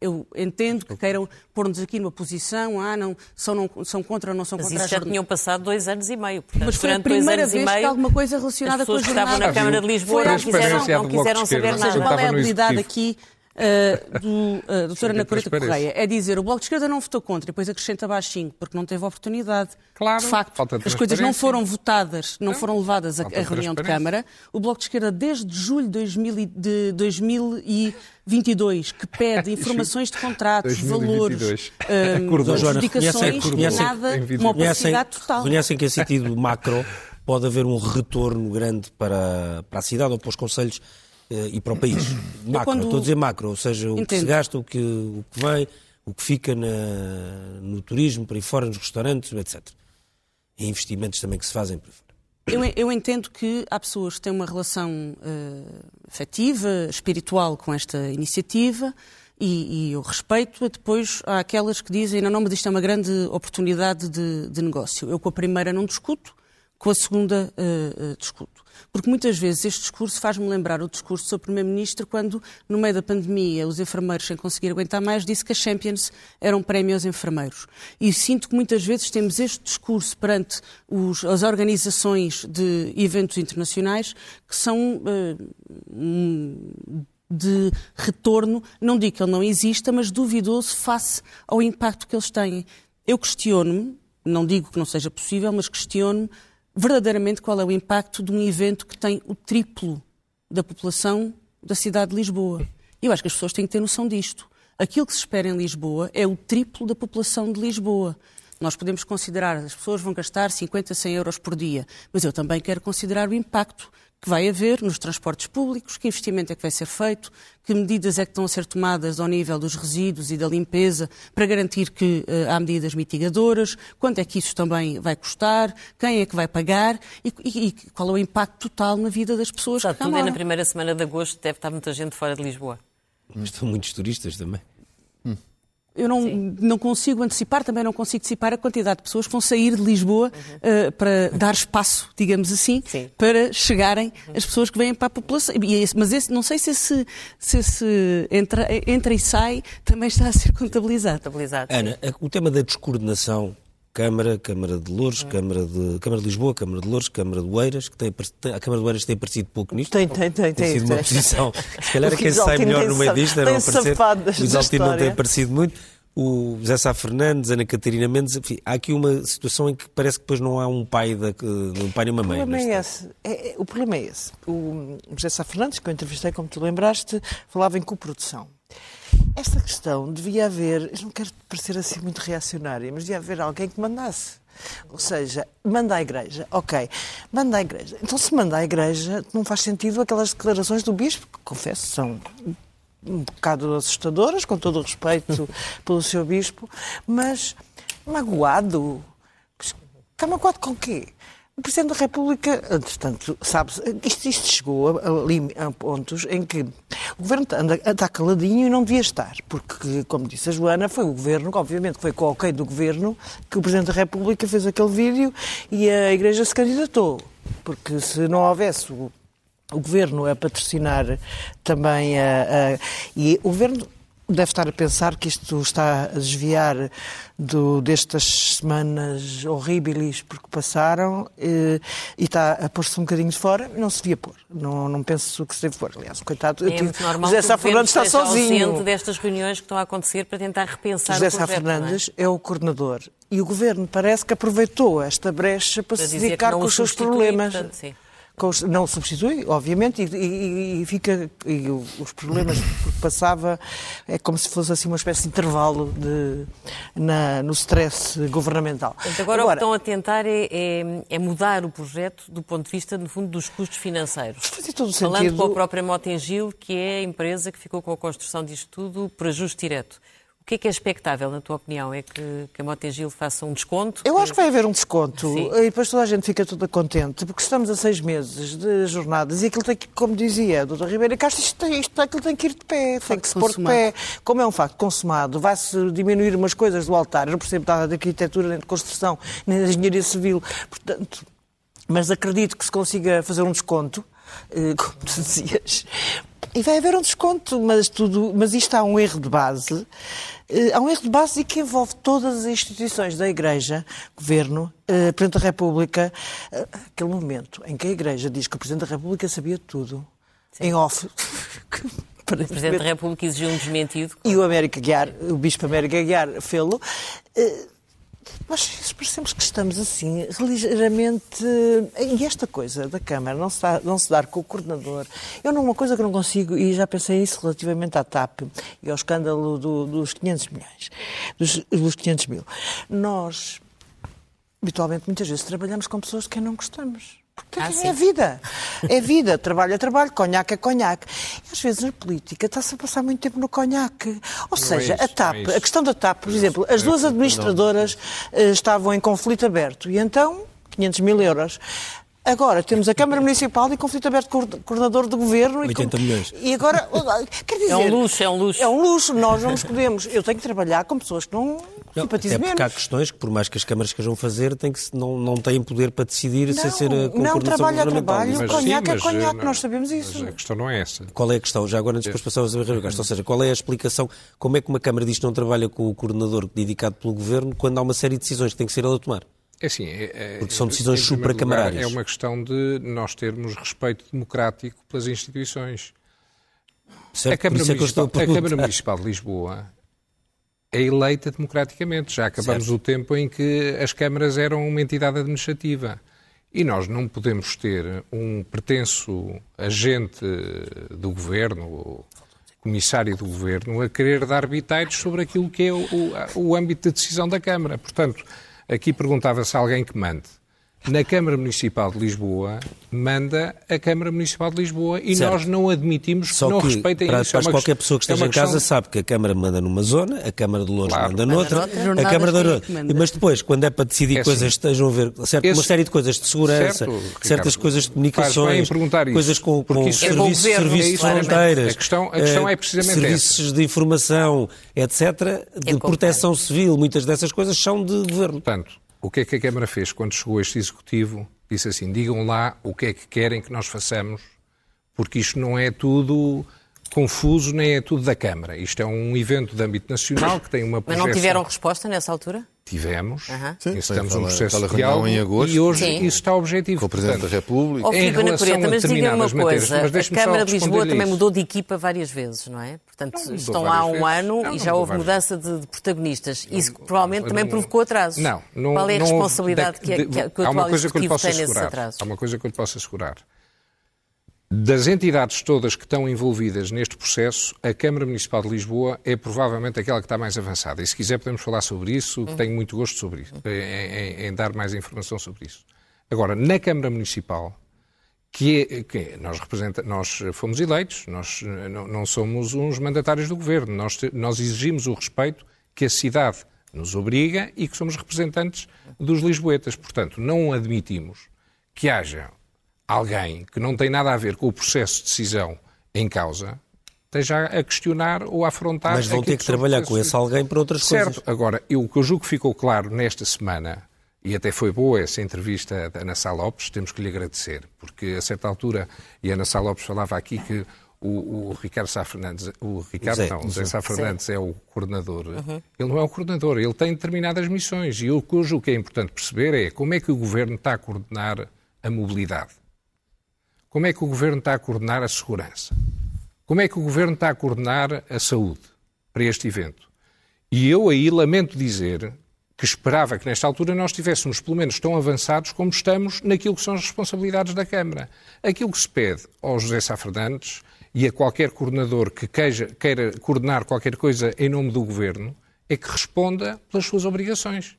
Eu entendo que queiram pôr-nos aqui numa posição, ah, não, são, não, são contra ou não são mas contra isso já tinham passado dois anos e meio. Portanto, mas foi a primeira vez meio, que alguma coisa relacionada com as jornadas... que estavam na Câmara de Lisboa não quiseram, não quiseram saber nada. Qual é a habilidade aqui uh, do uh, doutora Ana Coreta Correia é dizer o Bloco de Esquerda não votou contra e depois acrescenta baixinho, porque não teve oportunidade. Claro, de facto, as coisas não foram votadas, não, não foram levadas à reunião de Câmara. O Bloco de Esquerda, desde julho de 2022, que pede informações de contratos, 2022. valores, um, adjudicações, nada, uma opacidade total. Conhecem que em sentido macro pode haver um retorno grande para, para a cidade ou para os conselhos eh, e para o país. Macro, quando... estou a dizer macro, ou seja, o Entendo. que se gasta, o que, o que vem, o que fica na, no turismo, para aí fora, nos restaurantes, etc. E investimentos também que se fazem para fora. Eu, eu, entendo que há pessoas que têm uma relação uh, afetiva, espiritual com esta iniciativa e, e eu respeito. Depois há aquelas que dizem, não, não, mas isto é uma grande oportunidade de, de negócio. Eu com a primeira não discuto, com a segunda uh, uh, discuto. Porque muitas vezes este discurso faz-me lembrar o discurso do seu Primeiro-Ministro quando, no meio da pandemia, os enfermeiros, sem conseguir aguentar mais, disse que as Champions eram prémio aos enfermeiros. E sinto que muitas vezes temos este discurso perante os, as organizações de eventos internacionais que são uh, de retorno, não digo que ele não exista, mas duvidoso face ao impacto que eles têm. Eu questiono-me, não digo que não seja possível, mas questiono-me verdadeiramente qual é o impacto de um evento que tem o triplo da população da cidade de Lisboa. Eu acho que as pessoas têm que ter noção disto. Aquilo que se espera em Lisboa é o triplo da população de Lisboa. Nós podemos considerar, as pessoas vão gastar 50, 100 euros por dia, mas eu também quero considerar o impacto que vai haver nos transportes públicos, que investimento é que vai ser feito, que medidas é que estão a ser tomadas ao nível dos resíduos e da limpeza para garantir que uh, há medidas mitigadoras, quanto é que isso também vai custar, quem é que vai pagar e, e, e qual é o impacto total na vida das pessoas Está que tudo é na primeira semana de agosto, deve estar muita gente fora de Lisboa. Mas estão muitos turistas também eu não, não consigo antecipar, também não consigo antecipar a quantidade de pessoas que vão sair de Lisboa uhum. uh, para dar espaço, digamos assim, Sim. para chegarem uhum. as pessoas que vêm para a população. Esse, mas esse, não sei se esse, se esse entra, entra e sai também está a ser contabilizado. contabilizado Ana, o tema da descoordenação Câmara, Câmara de Louros, Câmara de, Câmara de Lisboa, Câmara de Louros, Câmara de Oeiras, que tem, a Câmara de Oeiras tem aparecido pouco nisto. Tem, tem, tem. Tem, sido uma posição, se calhar é quem sai melhor no meio disto, era aparecer. O Isaltino não tem aparecido muito. O José Sá Fernandes, Ana Catarina Mendes, enfim, há aqui uma situação em que parece que depois não há um pai, da, um pai e uma mãe. O problema, é esse. É, é, o problema é esse. O José Sá Fernandes, que eu entrevistei, como tu lembraste, falava em coprodução. Esta questão devia haver, eu não quero parecer assim muito reacionária, mas devia haver alguém que mandasse. Ou seja, manda à igreja. Ok, manda à igreja. Então, se manda à igreja, não faz sentido aquelas declarações do bispo, que confesso, são um bocado assustadoras, com todo o respeito pelo seu bispo, mas magoado. Está magoado com quê? O Presidente da República, entretanto, sabe isto, isto chegou a, a, a, pontos em que o Governo anda, está caladinho e não devia estar, porque, como disse a Joana, foi o Governo, obviamente foi com o ok do Governo, que o Presidente da República fez aquele vídeo e a Igreja se candidatou. Porque se não houvesse o, o Governo a patrocinar também a, a e o Governo deve estar a pensar que isto está a desviar do, destas semanas horríveis porque passaram e, e está a pôr-se um bocadinho de fora. Não se devia pôr. Não, não penso que se deve pôr. Aliás, coitado. É muito normal José Sá Fernandes está sozinho. destas reuniões que estão a acontecer para tentar repensar José o projeto. Sá Fernandes é? é? o coordenador e o governo parece que aproveitou esta brecha para, para se dedicar com os seus problemas. Portanto, não substitui, obviamente, e, e, e fica. E os problemas que passava é como se fosse assim uma espécie de intervalo de, na, no stress governamental. Portanto, agora, agora, o que estão a tentar é, é, é, mudar o projeto do ponto de vista, no fundo, dos custos financeiros. Fazia todo Falando sentido. com a própria Motengil, que é a empresa que ficou com a construção disto tudo por ajuste direto que é que é expectável, na tua opinião? É que, que a Motengil faça um desconto? Eu acho que vai haver um desconto Sim. e depois toda a gente fica toda contente, porque estamos a seis meses de jornadas e aquilo tem que, como dizia a doutora Ribeira Castro, isto, isto, aquilo tem que ir de pé, tem que se pôr de pé. Como é um facto consumado, vai-se diminuir umas coisas do altar, eu não percebo nada de arquitetura, nem de construção, nem de engenharia civil, portanto, mas acredito que se consiga fazer um desconto, eh, como tu dizias, e vai haver um desconto, mas, tudo, mas isto há um erro de base. Eh, há um erro de base que envolve todas as instituições da Igreja, Governo, eh, Presidente da República. Eh, aquele momento em que a Igreja diz que o Presidente da República sabia tudo, Sim. em off. o Presidente da República exigiu um desmentido. E o América Guiar, o Bispo América Guiar, fê-lo. Mas parecemos que estamos assim, ligeiramente. E esta coisa da Câmara não se, dá, não se dar com o coordenador. Eu não, uma coisa que não consigo, e já pensei isso relativamente à TAP e ao escândalo do, dos 500 milhões, dos, dos 500 mil. Nós, habitualmente, muitas vezes trabalhamos com pessoas de quem não gostamos. Porque ah, é vida. É vida. Trabalho é trabalho, conhaque é conhaque. E às vezes na política está-se a passar muito tempo no conhaque. Ou não seja, é isso, a TAP, é a questão da TAP, por exemplo, as duas administradoras eh, estavam em conflito aberto e então 500 mil euros. Agora temos a Câmara Municipal e conflito aberto com o coordenador de governo. 80 e, milhões. E agora, quer dizer... É um luxo, é um luxo. É um luxo, nós não nos podemos... Eu tenho que trabalhar com pessoas que não, não simpatizam menos. porque há questões que, por mais que as câmaras queiram fazer, têm que, não, não têm poder para decidir não, sem ser a Não, trabalho a trabalho, mas, conhaque é conhaque, não, nós sabemos isso. Mas a questão não é essa. Qual é a questão? Já agora, antes depois passamos a ver Ou seja, qual é a explicação? Como é que uma Câmara diz que não trabalha com o coordenador dedicado pelo Governo quando há uma série de decisões que tem que ser ele a tomar? É assim, é, é, Porque são decisões supracamarárias. É uma questão de nós termos respeito democrático pelas instituições. Certo, a, Câmara é Municipal, a, a Câmara Municipal de Lisboa é eleita democraticamente. Já acabamos certo. o tempo em que as câmaras eram uma entidade administrativa. E nós não podemos ter um pretenso agente do governo, comissário do governo, a querer dar bitaites sobre aquilo que é o, o, o âmbito de decisão da Câmara. Portanto, Aqui perguntava-se alguém que mande. Na Câmara Municipal de Lisboa, manda a Câmara Municipal de Lisboa e certo. nós não admitimos Só que não que respeitem para, isso. Para é qualquer pessoa que esteja é em casa sabe que a Câmara manda numa zona, a Câmara de Louros claro. manda noutra, a Câmara de Louros. Mas depois, quando é para decidir é coisas que estejam a ver, certo, Esse... uma série de coisas de segurança, certo, certas coisas de comunicações, coisas com, com é serviços, é serviços de fronteiras, a questão, a questão é precisamente serviços essa. de informação, etc., de proteção civil, muitas dessas coisas são de governo. Portanto, o que é que a Câmara fez quando chegou este Executivo? Disse assim: digam lá o que é que querem que nós façamos, porque isto não é tudo confuso, nem é tudo da Câmara. Isto é um evento de âmbito nacional que tem uma projeção... Mas não tiveram resposta nessa altura? Tivemos, uhum. Sim, estamos um processo de diálogo em agosto, e hoje Sim. isso está objetivo. Com o Presidente Portanto, da República. Oh, em relação Cureta, mas diga uma coisa, matérias, a Câmara de Lisboa também mudou de equipa várias vezes, não é? Portanto, não, estão há um vezes. ano não, e já houve mudança de, de protagonistas. Isso provavelmente também provocou atrasos. Não, não Qual é a responsabilidade de, de, que, que, que o atual Executivo tem nesses atrasos? Há uma coisa que eu lhe posso assegurar. Das entidades todas que estão envolvidas neste processo, a Câmara Municipal de Lisboa é provavelmente aquela que está mais avançada. E se quiser podemos falar sobre isso, uhum. tenho muito gosto sobre isso, em, em, em, dar mais informação sobre isso. Agora, na Câmara Municipal, que, é, que é, nós, representa, nós fomos eleitos, nós não, não, somos uns mandatários do Governo, nós, nós exigimos o respeito que a cidade nos obriga e que somos representantes dos lisboetas. Portanto, não admitimos que haja alguém que não tem nada a ver com o processo de decisão em causa esteja a questionar ou a afrontar. Mas vão ter que, que trabalhar com esse alguém para outras certo. coisas. Certo. Agora, eu, o que eu julgo que ficou claro nesta semana, e até foi boa essa entrevista da Ana Sá Lopes, temos que lhe agradecer, porque a certa altura, e a Ana Sá Lopes falava aqui que o, o, Ricardo Sá Fernandes, o Ricardo Zé, não, o Zé Sá Fernandes Zé. é o coordenador, uhum. ele não é o coordenador, ele tem determinadas missões e o cujo que é importante perceber é como é que o governo está a coordenar a mobilidade, como é que o governo está a coordenar a segurança, como é que o governo está a coordenar a saúde para este evento. E eu aí lamento dizer que esperava que nesta altura nós estivéssemos pelo menos tão avançados como estamos naquilo que são as responsabilidades da Câmara. Aquilo que se pede ao José Sá Fernandes e a qualquer coordenador que queira, queira coordenar qualquer coisa em nome do Governo é que responda pelas suas obrigações.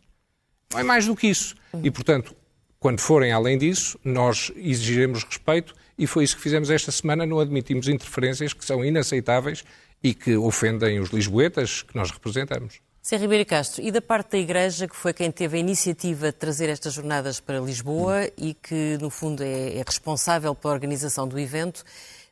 Não é mais do que isso. E, portanto, quando forem além disso, nós exigiremos respeito e foi isso que fizemos esta semana. Não admitimos interferências que são inaceitáveis e que ofendem os lisboetas que nós representamos. Sr. Ribeiro Castro, e da parte da Igreja, que foi quem teve a iniciativa de trazer estas jornadas para Lisboa e que, no fundo, é, é responsável pela organização do evento,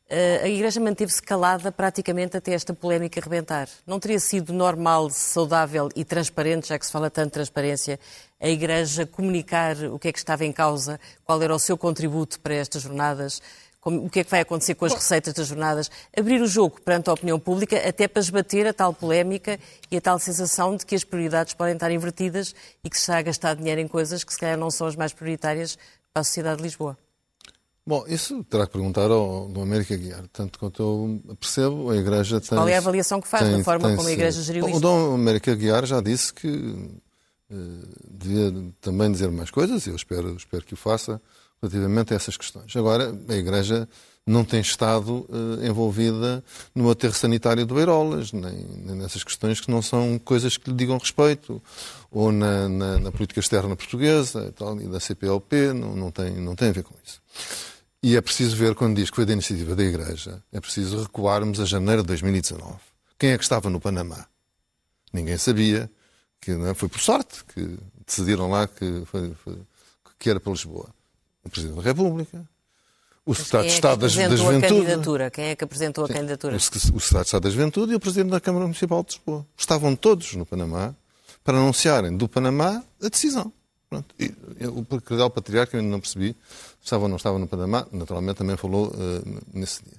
eh, a Igreja manteve-se calada praticamente até esta polémica rebentar. Não teria sido normal, saudável e transparente, já que se fala tanto de transparência, a Igreja comunicar o que é que estava em causa, qual era o seu contributo para estas jornadas, como, o que é que vai acontecer com as receitas das jornadas, abrir o jogo perante a opinião pública, até para esbater a tal polémica e a tal sensação de que as prioridades podem estar invertidas e que se está a gastar dinheiro em coisas que se calhar não são as mais prioritárias para a sociedade de Lisboa. Bom, isso terá que perguntar ao do América Guiar. Tanto quanto eu percebo, a Igreja tem. Qual é a avaliação que faz tem, da forma como a Igreja geriu isto? O Dom América Guiar já disse que devia também dizer mais coisas, e eu espero, espero que o faça, relativamente a essas questões. Agora, a Igreja não tem estado uh, envolvida no aterro sanitário do Beirolas, nem, nem, nessas questões que não são coisas que lhe digam respeito, ou na, na, na política externa portuguesa e, tal, e da CPLP, não, não, tem, não tem a ver com isso. E é preciso ver, quando diz que foi da iniciativa da Igreja, é preciso recuarmos a janeiro de 2019. Quem é que estava no Panamá? Ninguém sabia, que não é? foi por sorte que decidiram lá que, foi, foi, que era para Lisboa o Presidente da República, o Secretário de é Estado da Juventude. Quem é que apresentou a Sim, candidatura? O Secretário de Estado da Juventude e o Presidente da Câmara Municipal de Lisboa. Estavam todos no Panamá para anunciarem do Panamá a decisão. Pronto. E, o Cardeal Patriarca, eu ainda não percebi, estava ou não estava no Panamá, naturalmente também falou uh, nesse dia.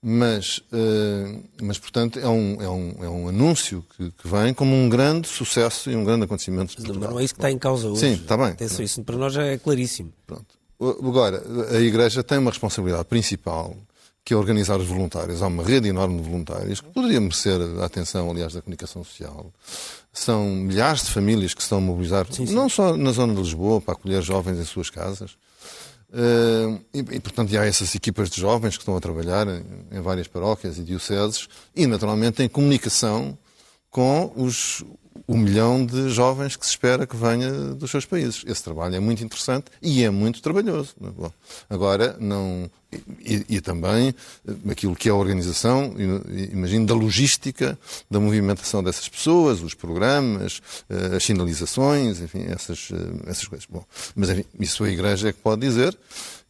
Mas, uh, mas portanto, é um, é um, é um anúncio que, que, vem como um grande sucesso e um grande acontecimento. Mas não é isso que está em causa hoje. Sim, está bem. Atenção, isso para nós já é claríssimo. Pronto. Agora, a Igreja tem uma responsabilidade principal, que é organizar os voluntários. Há uma rede enorme de voluntários, que poderia merecer a atenção, aliás, da comunicação social. São milhares de famílias que estão a mobilizar, sim, sim. não só na zona de Lisboa, para acolher jovens em suas casas. E, portanto, há essas equipas de jovens que estão a trabalhar em, em várias paróquias e dioceses e, naturalmente, em comunicação com os, o milhão de jovens que se espera que venha dos seus países. Esse trabalho é muito interessante e é muito trabalhoso. Bom, agora, não. E, e, também aquilo que é a organização, imagino, da logística, da movimentação dessas pessoas, os programas, eh, as sinalizações, enfim, essas, eh, essas coisas. Bom, mas enfim, isso a Igreja é que pode dizer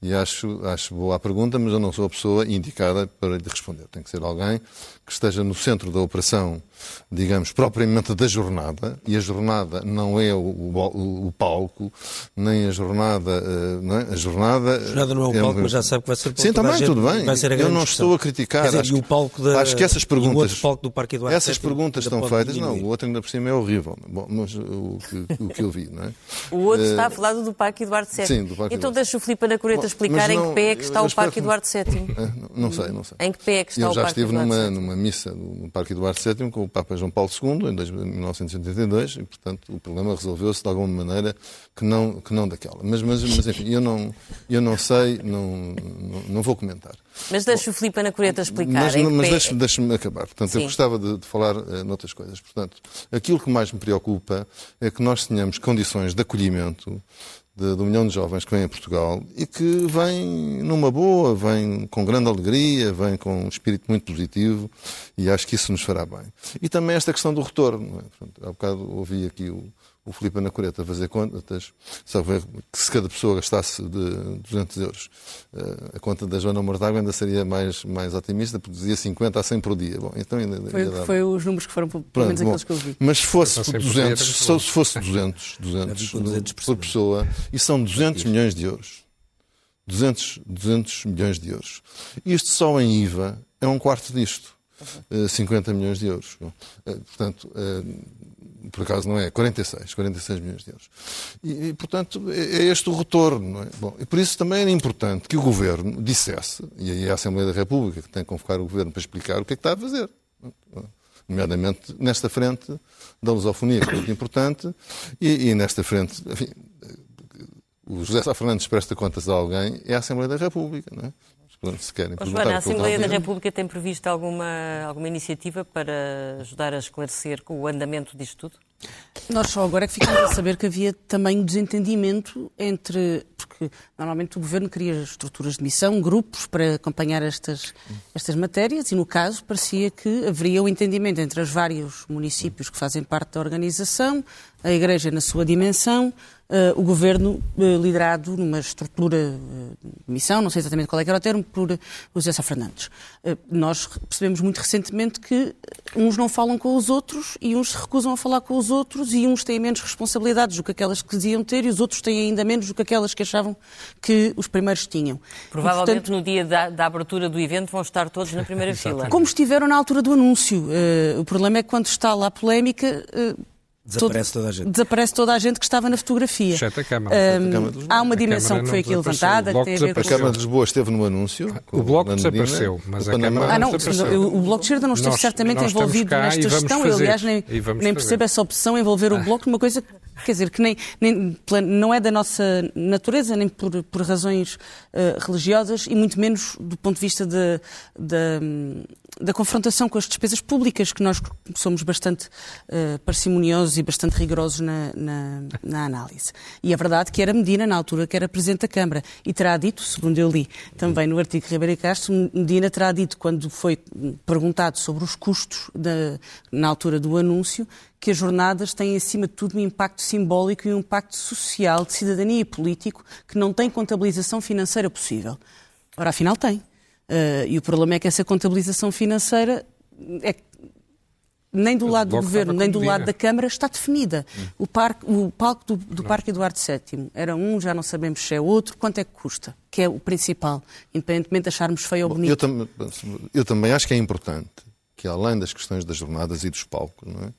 e acho, acho boa a pergunta, mas eu não sou a pessoa indicada para lhe responder. Tem que ser alguém que esteja no centro da operação, digamos, propriamente da jornada, e a jornada não é o, o, o palco, nem a jornada. Eh, não é? A jornada. A jornada não é o é palco, um... mas já sabe que vai ser Sim, também, tudo bem. Vai ser a eu não estou a criticar. Dizer, acho, e o palco da, acho que essas perguntas. o outro palco do Parque Eduardo Essas perguntas estão feitas. Não, o outro ainda por cima é horrível. Bom, mas o que, o que eu vi, não é? O outro uh... está a falar do Parque Eduardo VII. Sim, do Parque Então deixa o Filipe Ana Coreta explicar em que pé é que está o Parque Eduardo VII. Não sei, não sei. Em que pé é que está o Parque Eduardo VII? Eu já estive numa missa no Parque Eduardo VII com o Papa João Paulo II, em 1982, e, portanto, o problema resolveu-se de alguma maneira que não, que não daquela. Mas, mas, mas enfim, eu não, eu não sei, não, não, não vou comentar. Mas deixa o Filipe Anacoreta explicar. Mas, mas deixe-me deixe acabar. Portanto, Sim. eu gostava de, de falar uh, noutras coisas. Portanto, aquilo que mais me preocupa é que nós tenhamos condições de acolhimento de, de um milhão de jovens que vêm a Portugal e que vêm numa boa, vêm com grande alegria, vêm com um espírito muito positivo e acho que isso nos fará bem. E também esta questão do retorno. É? Há bocado ouvi aqui o, o Filipe Anacoreta a fazer contas, sabe, que se cada pessoa gastasse de 200 euros, eh, a conta da Joana Mortágua ainda seria mais, mais otimista, porque dizia 50 a 100 por dia. Bom, então ainda, foi, ainda foi os números que foram, pelo menos aqueles que eu vi. Mas se fosse 200, só se fosse 200, 200, 200 por pessoa, e são 200 milhões de euros. 200, 200 milhões de euros. Isto só em IVA é um quarto disto. 50 milhões de euros. Portanto, por acaso não é, 46, 46 milhões de euros. E, e portanto, é, é este o retorno. Não é? Bom, e por isso também era importante que o Governo dissesse, e aí é a Assembleia da República que tem que convocar o Governo para explicar o que é que está a fazer. Nomeadamente nesta frente da lusofonia, que é muito importante, e, e nesta frente, enfim, o José Sá Fernandes presta contas a alguém, é a Assembleia da República, não é? Se querem Joana, a Assembleia da República tem previsto alguma, alguma iniciativa para ajudar a esclarecer o andamento disto tudo? Nós só agora é que ficamos a saber que havia também um desentendimento entre. Porque normalmente o governo cria estruturas de missão, grupos para acompanhar estas, estas matérias, e no caso parecia que haveria o um entendimento entre os vários municípios que fazem parte da organização, a Igreja na sua dimensão, o governo uh, liderado numa estrutura uh, de missão, não sei exatamente qual é que era o termo, por José Sá Fernandes. nós percebemos muito recentemente que uns não falam com os outros e uns se recusam a falar com os outros e uns têm menos responsabilidades do que aquelas que diziam ter e os outros têm ainda menos do que aquelas que achavam que os primeiros tinham. Provavelmente e, portanto, no dia da, da, abertura do evento vão estar todos na primeira fila. Como estiveram na altura do anúncio. o problema é que quando está lá a polémica Desaparece toda a gente. Desaparece toda a gente que estava na fotografia. Exceto a Câmara. Um, há uma dimensão que foi aqui levantada. Que tem a, ver com... a Câmara de Lisboa esteve no anúncio. O Bloco desapareceu, mas a Câmara ah, não, desapareceu. O Bloco de Esquerda não esteve nós, certamente nós envolvido nesta gestão. Eu, aliás, nem, nem percebo essa opção envolver o ah. Bloco numa coisa quer dizer, que nem, nem, não é da nossa natureza, nem por, por razões uh, religiosas, e muito menos do ponto de vista de, de, da confrontação com as despesas públicas, que nós somos bastante uh, parcimoniosos e bastante rigorosos na, na, na, análise. E é verdade que era Medina, na altura, que era Presidente da Câmara, e terá dito, segundo eu li também no artigo de Ribeiro Castro, Medina terá dito, quando foi perguntado sobre os custos da, na altura do anúncio, que as jornadas têm, acima de tudo, um impacto simbólico e um impacto social, de cidadania e político, que não tem contabilização financeira possível. Ora, afinal tem. Uh, e o problema é que essa contabilização financeira é nem do lado do Governo, nem do lado da Câmara está definida. Hum. O, parque, o palco do, do Parque Eduardo VII era um, já não sabemos se é outro, quanto é que custa, que é o principal, independentemente de acharmos feio ou bonito. Eu, tam eu, também acho que é importante que, além das questões das jornadas e dos palcos, não é?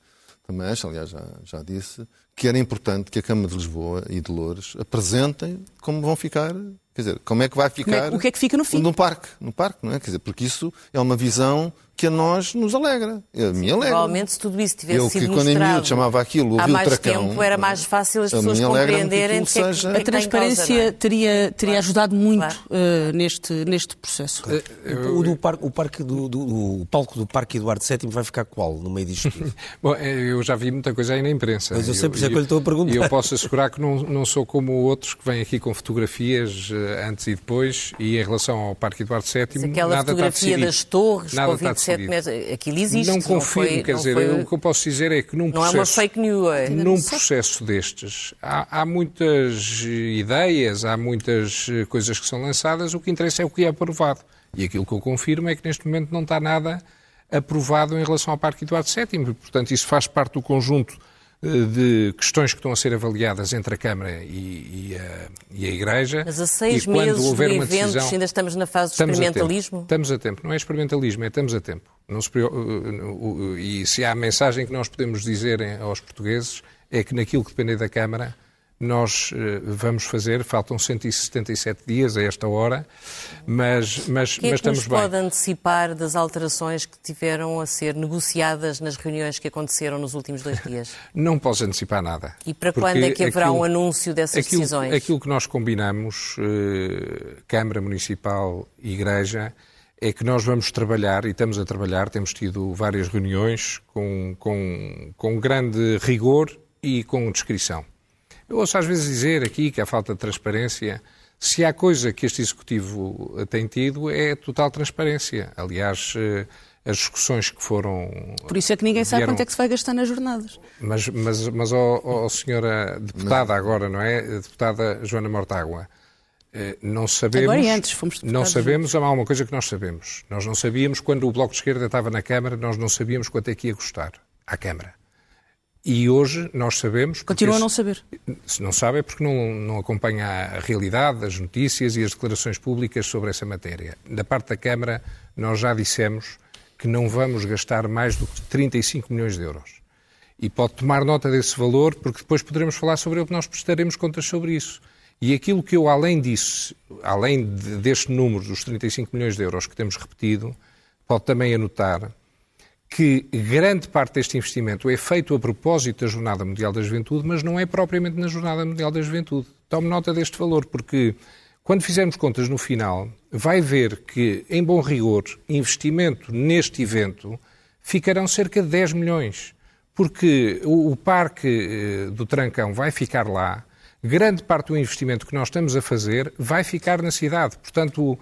Acho, aliás, já, já disse, que era importante que a Câmara de Lisboa e de Loures apresentem como vão ficar Quer dizer, como é que vai é ficar. É, o que é que fica no fim? No parque, no parque, não é? Quer dizer, porque isso é uma visão que a nós nos alegra. A mim alegra. Provavelmente, se tudo isso tivesse eu, sido que, quando em chamava aquilo o há mais tracão, tempo, era mais fácil as pessoas compreenderem que, seja... A transparência causa, é? teria, teria claro. ajudado muito claro. uh, neste, neste processo. Uh, o, do par, o, parque do, do, o palco do Parque Eduardo VII vai ficar qual no meio disto tudo? Bom, eh, eu já vi muita coisa aí na imprensa. Mas eu sempre já que eu lhe estou a perguntar. E eu posso assegurar que não, não sou como outros que vêm aqui com fotografias antes e depois e em relação ao Parque Eduardo VII, Mas aquela nada fotografia das torres nada com 27 metros, aquilo existe. Não confirmo, não foi, quer dizer, foi... o que eu posso dizer é que num processo, não é uma fake news. É. Num processo destes, há, há muitas ideias, há muitas coisas que são lançadas, o que interessa é o que é aprovado. E aquilo que eu confirmo é que neste momento não está nada aprovado em relação ao Parque Eduardo VII. Portanto, isso faz parte do conjunto eh, de questões que estão a ser avaliadas entre a Câmara e, e, a, e a, Igreja. Mas a seis e meses do evento decisão, ainda estamos na fase de experimentalismo? A estamos a tempo. Não é experimentalismo, é estamos a tempo. Se, e se há mensagem que nós podemos dizer aos portugueses é que naquilo que depende da Câmara nós uh, vamos fazer, faltam 177 dias a esta hora, mas, mas, que é mas estamos bem. pode antecipar das alterações que tiveram a ser negociadas nas reuniões que aconteceram nos últimos dois dias? Não posso antecipar nada. E para quando é que haverá aquilo, um anúncio dessas aquilo, decisões? Aquilo que nós combinamos, uh, Câmara Municipal e Igreja, é que nós vamos trabalhar, e estamos a trabalhar, temos tido várias reuniões com, com, com grande rigor e com descrição. Eu ouço às vezes dizer aqui que há falta de transparência. Se há coisa que este Executivo tem tido é total transparência. Aliás, eh, as discussões que foram. Por isso é que ninguém sabe quanto é que se vai gastar nas jornadas. Mas, mas, mas oh, oh senhora deputada, agora, não é? Deputada Joana Mortágua, eh, não sabemos. Agora e antes fomos Não sabemos, há uma coisa que nós sabemos. Nós não sabíamos quando o Bloco de Esquerda estava na Câmara, nós não sabíamos quanto é que ia custar à Câmara. E hoje nós sabemos. Continua a não saber. Se não sabe é porque não, não acompanha a realidade, as notícias e as declarações públicas sobre essa matéria. Da parte da Câmara, nós já dissemos que não vamos gastar mais do que 35 milhões de euros. E pode tomar nota desse valor, porque depois poderemos falar sobre ele, nós prestaremos contas sobre isso. E aquilo que eu, além disso, além deste número dos 35 milhões de euros que temos repetido, pode também anotar que grande parte deste investimento é feito a propósito da Jornada Mundial da Juventude, mas não é propriamente na Jornada Mundial da Juventude. Tome nota deste valor, porque quando fizermos contas no final, vai ver que, em bom rigor, investimento neste evento ficarão cerca de 10 milhões, porque o, o Parque eh, do Trancão vai ficar lá, grande parte do investimento que nós estamos a fazer vai ficar na cidade. Portanto,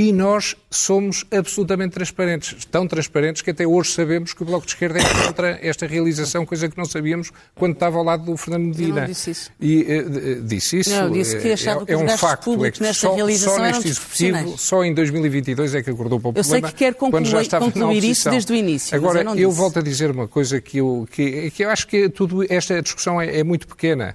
e nós somos absolutamente transparentes, tão transparentes que até hoje sabemos que o Bloco de Esquerda é contra esta realização, coisa que não sabíamos quando estava ao lado do Fernando Medina. Eu não disse isso. E, uh, disse isso. Não, disse que achava que é, é um facto, é que nesta só, realização só neste executivo, só em 2022 é que acordou para o eu problema. Eu sei que quer concluir, concluir isso desde o início. Agora, eu, eu volto a dizer uma coisa que eu, que, que eu acho que tudo, esta discussão é, é muito pequena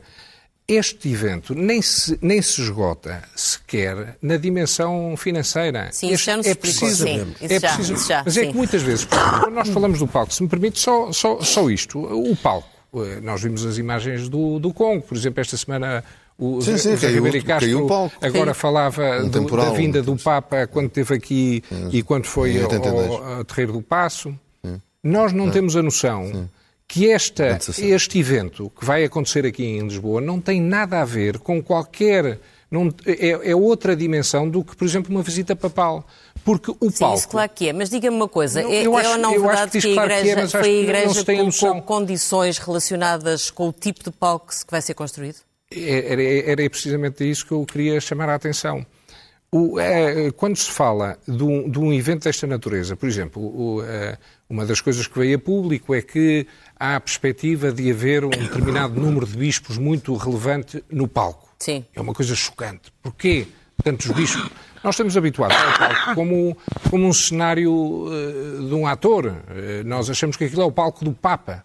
este evento nem se, nem se esgota sequer na dimensão financeira. Sim, este, já nos é preciso, sim, é já, preciso, já, mas é que muitas vezes, quando nós falamos do palco, se me permite só, só, só isto, o palco, eh, nós vimos as imagens do, do Congo, por exemplo, esta semana o sim, sim, Zé Ribeiro Castro agora falava um do, da vinda do Papa quando esteve aqui e quando foi ao, ao Terreiro do Passo. Nós não temos a noção que esta, este evento que vai acontecer aqui em Lisboa não tem nada a ver com qualquer. Não, é, é, outra dimensão do que, por exemplo, uma visita papal. Porque o Sim, palco. Isso, claro que é. Mas diga-me uma coisa: não, é, acho, é ou não verdade que, que, a Igreja, que é, foi a Igreja que colocou condições relacionadas com o tipo de palco que vai ser construído? É, era, era precisamente isso que eu queria chamar a atenção. O, é, quando se fala de um, de um, evento desta natureza, por exemplo, o, é, uma das coisas que veio a público é que há a perspectiva de haver um determinado número de bispos muito relevante no palco. Sim. É uma coisa chocante. Porquê tantos bispos? Nós estamos habituados ao palco como, como um cenário uh, de um ator. Uh, nós achamos que aquilo é o palco do Papa.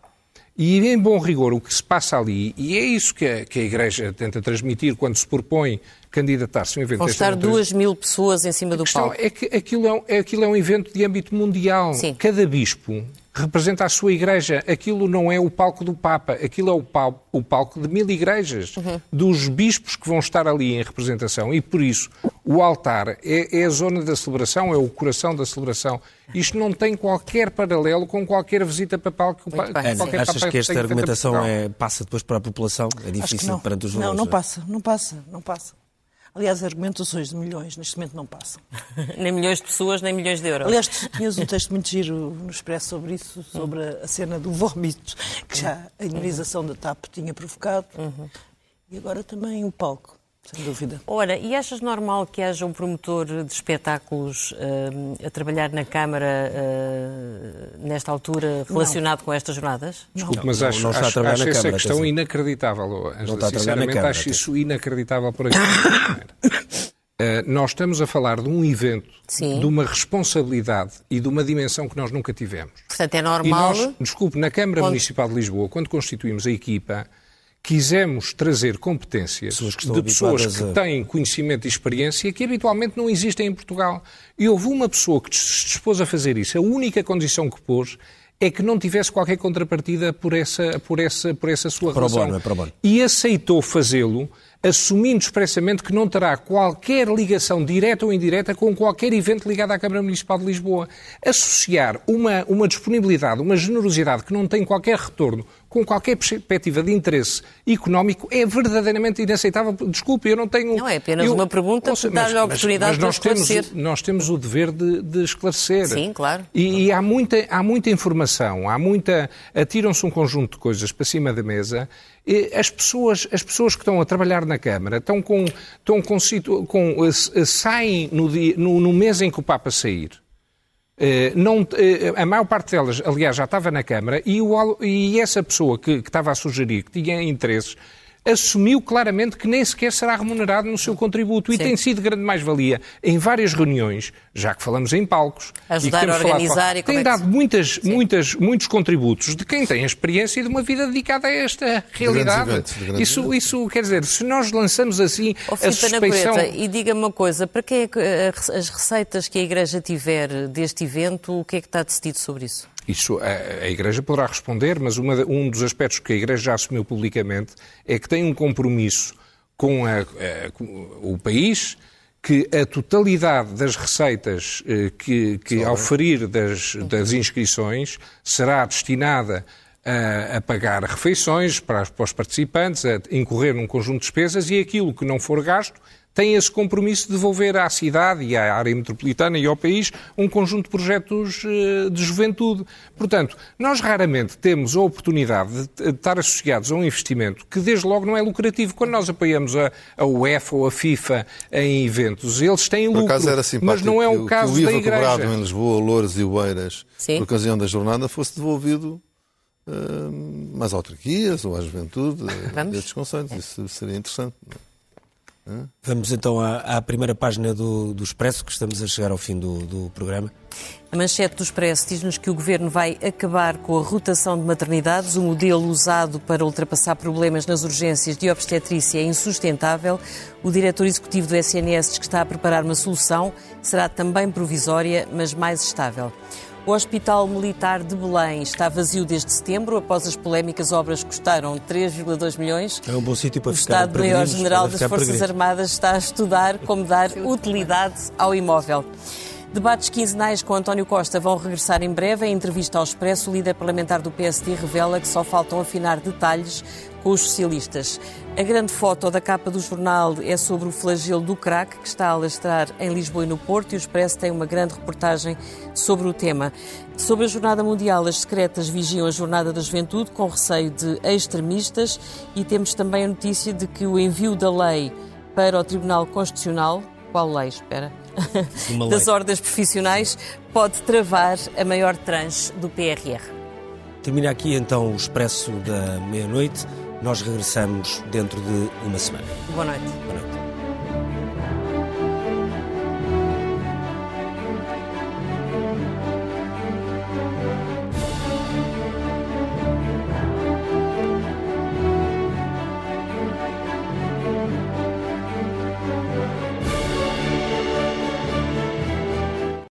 E, em bom rigor, o que se passa ali, e é isso que a, que a Igreja tenta transmitir quando se propõe candidatar-se a um evento Vão estar duas mil pessoas em cima do palco. É que aquilo é, um, aquilo é um evento de âmbito mundial. Sim. Cada bispo representa a sua igreja. Aquilo não é o palco do Papa, aquilo é o palco, o palco de mil igrejas, uhum. dos bispos que vão estar ali em representação. E por isso, o altar é, é, a zona da celebração, é o coração da celebração. Isto não tem qualquer paralelo com qualquer visita papal que, bem, qualquer Achas Papa que esta argumentação é, passa depois para a população? É difícil perante os valores? Não, não passa, não passa, não passa. Aliás, argumentações de milhões neste momento não passam. nem milhões de pessoas, nem milhões de euros. Aliás, tinhas um texto muito giro no Expresso sobre isso, sobre a cena do vómito, que já a indenização da TAP tinha provocado. Uhum. E agora também o palco sem dúvida. Ora, e achas normal que haja um promotor de espetáculos uh, a trabalhar na Câmara uh, nesta altura relacionado não. com estas jornadas? Desculpe, mas acho, não, não acho, acho essa Câmara, questão inacreditável, Angela. Não está Sinceramente, Câmara, acho isso inacreditável por aqui. Uh, nós estamos a falar de um evento, Sim. de uma responsabilidade e de uma dimensão que nós nunca tivemos. Portanto, é normal. E nós, desculpe, na Câmara Onde... Municipal de Lisboa, quando constituímos a equipa, quisemos trazer competências pessoas de pessoas que a... têm conhecimento e experiência que habitualmente não existem em Portugal. E houve uma pessoa que se dispôs a fazer isso. A única condição que pôs é que não tivesse qualquer contrapartida por essa, por essa, por essa sua pro relação. Bono, é pro bono. E aceitou fazê-lo assumindo expressamente que não terá qualquer ligação direta ou indireta com qualquer evento ligado à Câmara Municipal de Lisboa. Associar uma, uma disponibilidade, uma generosidade que não tem qualquer retorno com qualquer perspectiva de interesse económico é verdadeiramente inaceitável. Desculpe, eu não tenho... Não, é apenas eu, uma pergunta que dá-lhe a oportunidade mas, mas de esclarecer. Temos, nós temos o dever de, de esclarecer. Sim, claro. E, e, há, muita, há muita informação, há muita... Atiram-se um conjunto de coisas para cima da mesa as pessoas, as pessoas que estão a trabalhar na Câmara estão com, estão com, com saem no, dia, no, no mês em que o Papa sair. Uh, não, uh, a maior parte delas, aliás, já estava na Câmara e, o, e essa pessoa que, que, estava a sugerir que tinha interesses assumiu claramente que nem sequer será remunerado no seu contributo. E Sim. tem sido grande mais-valia em várias reuniões, já que falamos em palcos. Ajudar e a organizar e Tem é dado muitas, muitas, muitos contributos de quem tem a experiência de uma vida dedicada a esta realidade. Eventos, isso, isso quer dizer, se nós lançamos assim oh, a suspeição... e diga-me uma coisa, para que é que eh, as receitas que a Igreja tiver deste evento, o que é que está decidido sobre isso? Isso a, a Igreja poderá responder, mas uma, um dos aspectos que a Igreja já assumiu publicamente é que tem um compromisso com, a, a, com o país que a totalidade das receitas eh, que, que ao ferir das, das inscrições será destinada a, a, pagar refeições para, para os participantes, a incorrer num conjunto de despesas e aquilo que não for gasto tem esse compromisso de devolver à cidade e à área metropolitana e ao país um conjunto de projetos eh, de juventude. Portanto, nós raramente temos a oportunidade de estar associados a um investimento que, desde logo, não é lucrativo. Quando nós apoiamos a, a UEFA ou a FIFA em eventos, eles têm lucro, mas não é o caso que o IVA da Igreja. cobrado em Lisboa, Louros e Oeiras, por ocasião da jornada, fosse devolvido uh, mais autarquias ou à juventude, Vamos? estes conselhos. Isso seria interessante. Vamos então à, à primeira página do, do, Expresso, que estamos a chegar ao fim do, do programa. A manchete do Expresso diz-nos que o Governo vai acabar com a rotação de maternidades. O modelo usado para ultrapassar problemas nas urgências de obstetrícia é insustentável. O diretor executivo do SNS diz que está a preparar uma solução. Será também provisória, mas mais estável. O Hospital Militar de Belém está vazio desde setembro, após as polémicas obras que custaram 3,2 milhões. É um bom sítio para o ficar. O Estado-Maior-General das Forças Armadas está a estudar como dar utilidade ao imóvel. Debates quinzenais com António Costa vão regressar em breve. Em entrevista ao Expresso, o líder parlamentar do PSD revela que só faltam afinar detalhes com os socialistas. A grande foto da capa do jornal é sobre o flagelo do crack, que está a alastrar em Lisboa e no Porto, e o Expresso tem uma grande reportagem sobre o tema. Sobre a Jornada Mundial, as secretas vigiam a Jornada da Juventude com receio de extremistas e temos também a notícia de que o envio da lei para o Tribunal Constitucional, qual lei, espera? das ordens profissionais, pode travar a maior tranche do PRR. Termina aqui então o Expresso da Meia-Noite. Nós regressamos dentro de uma semana. Boa noite. Boa noite.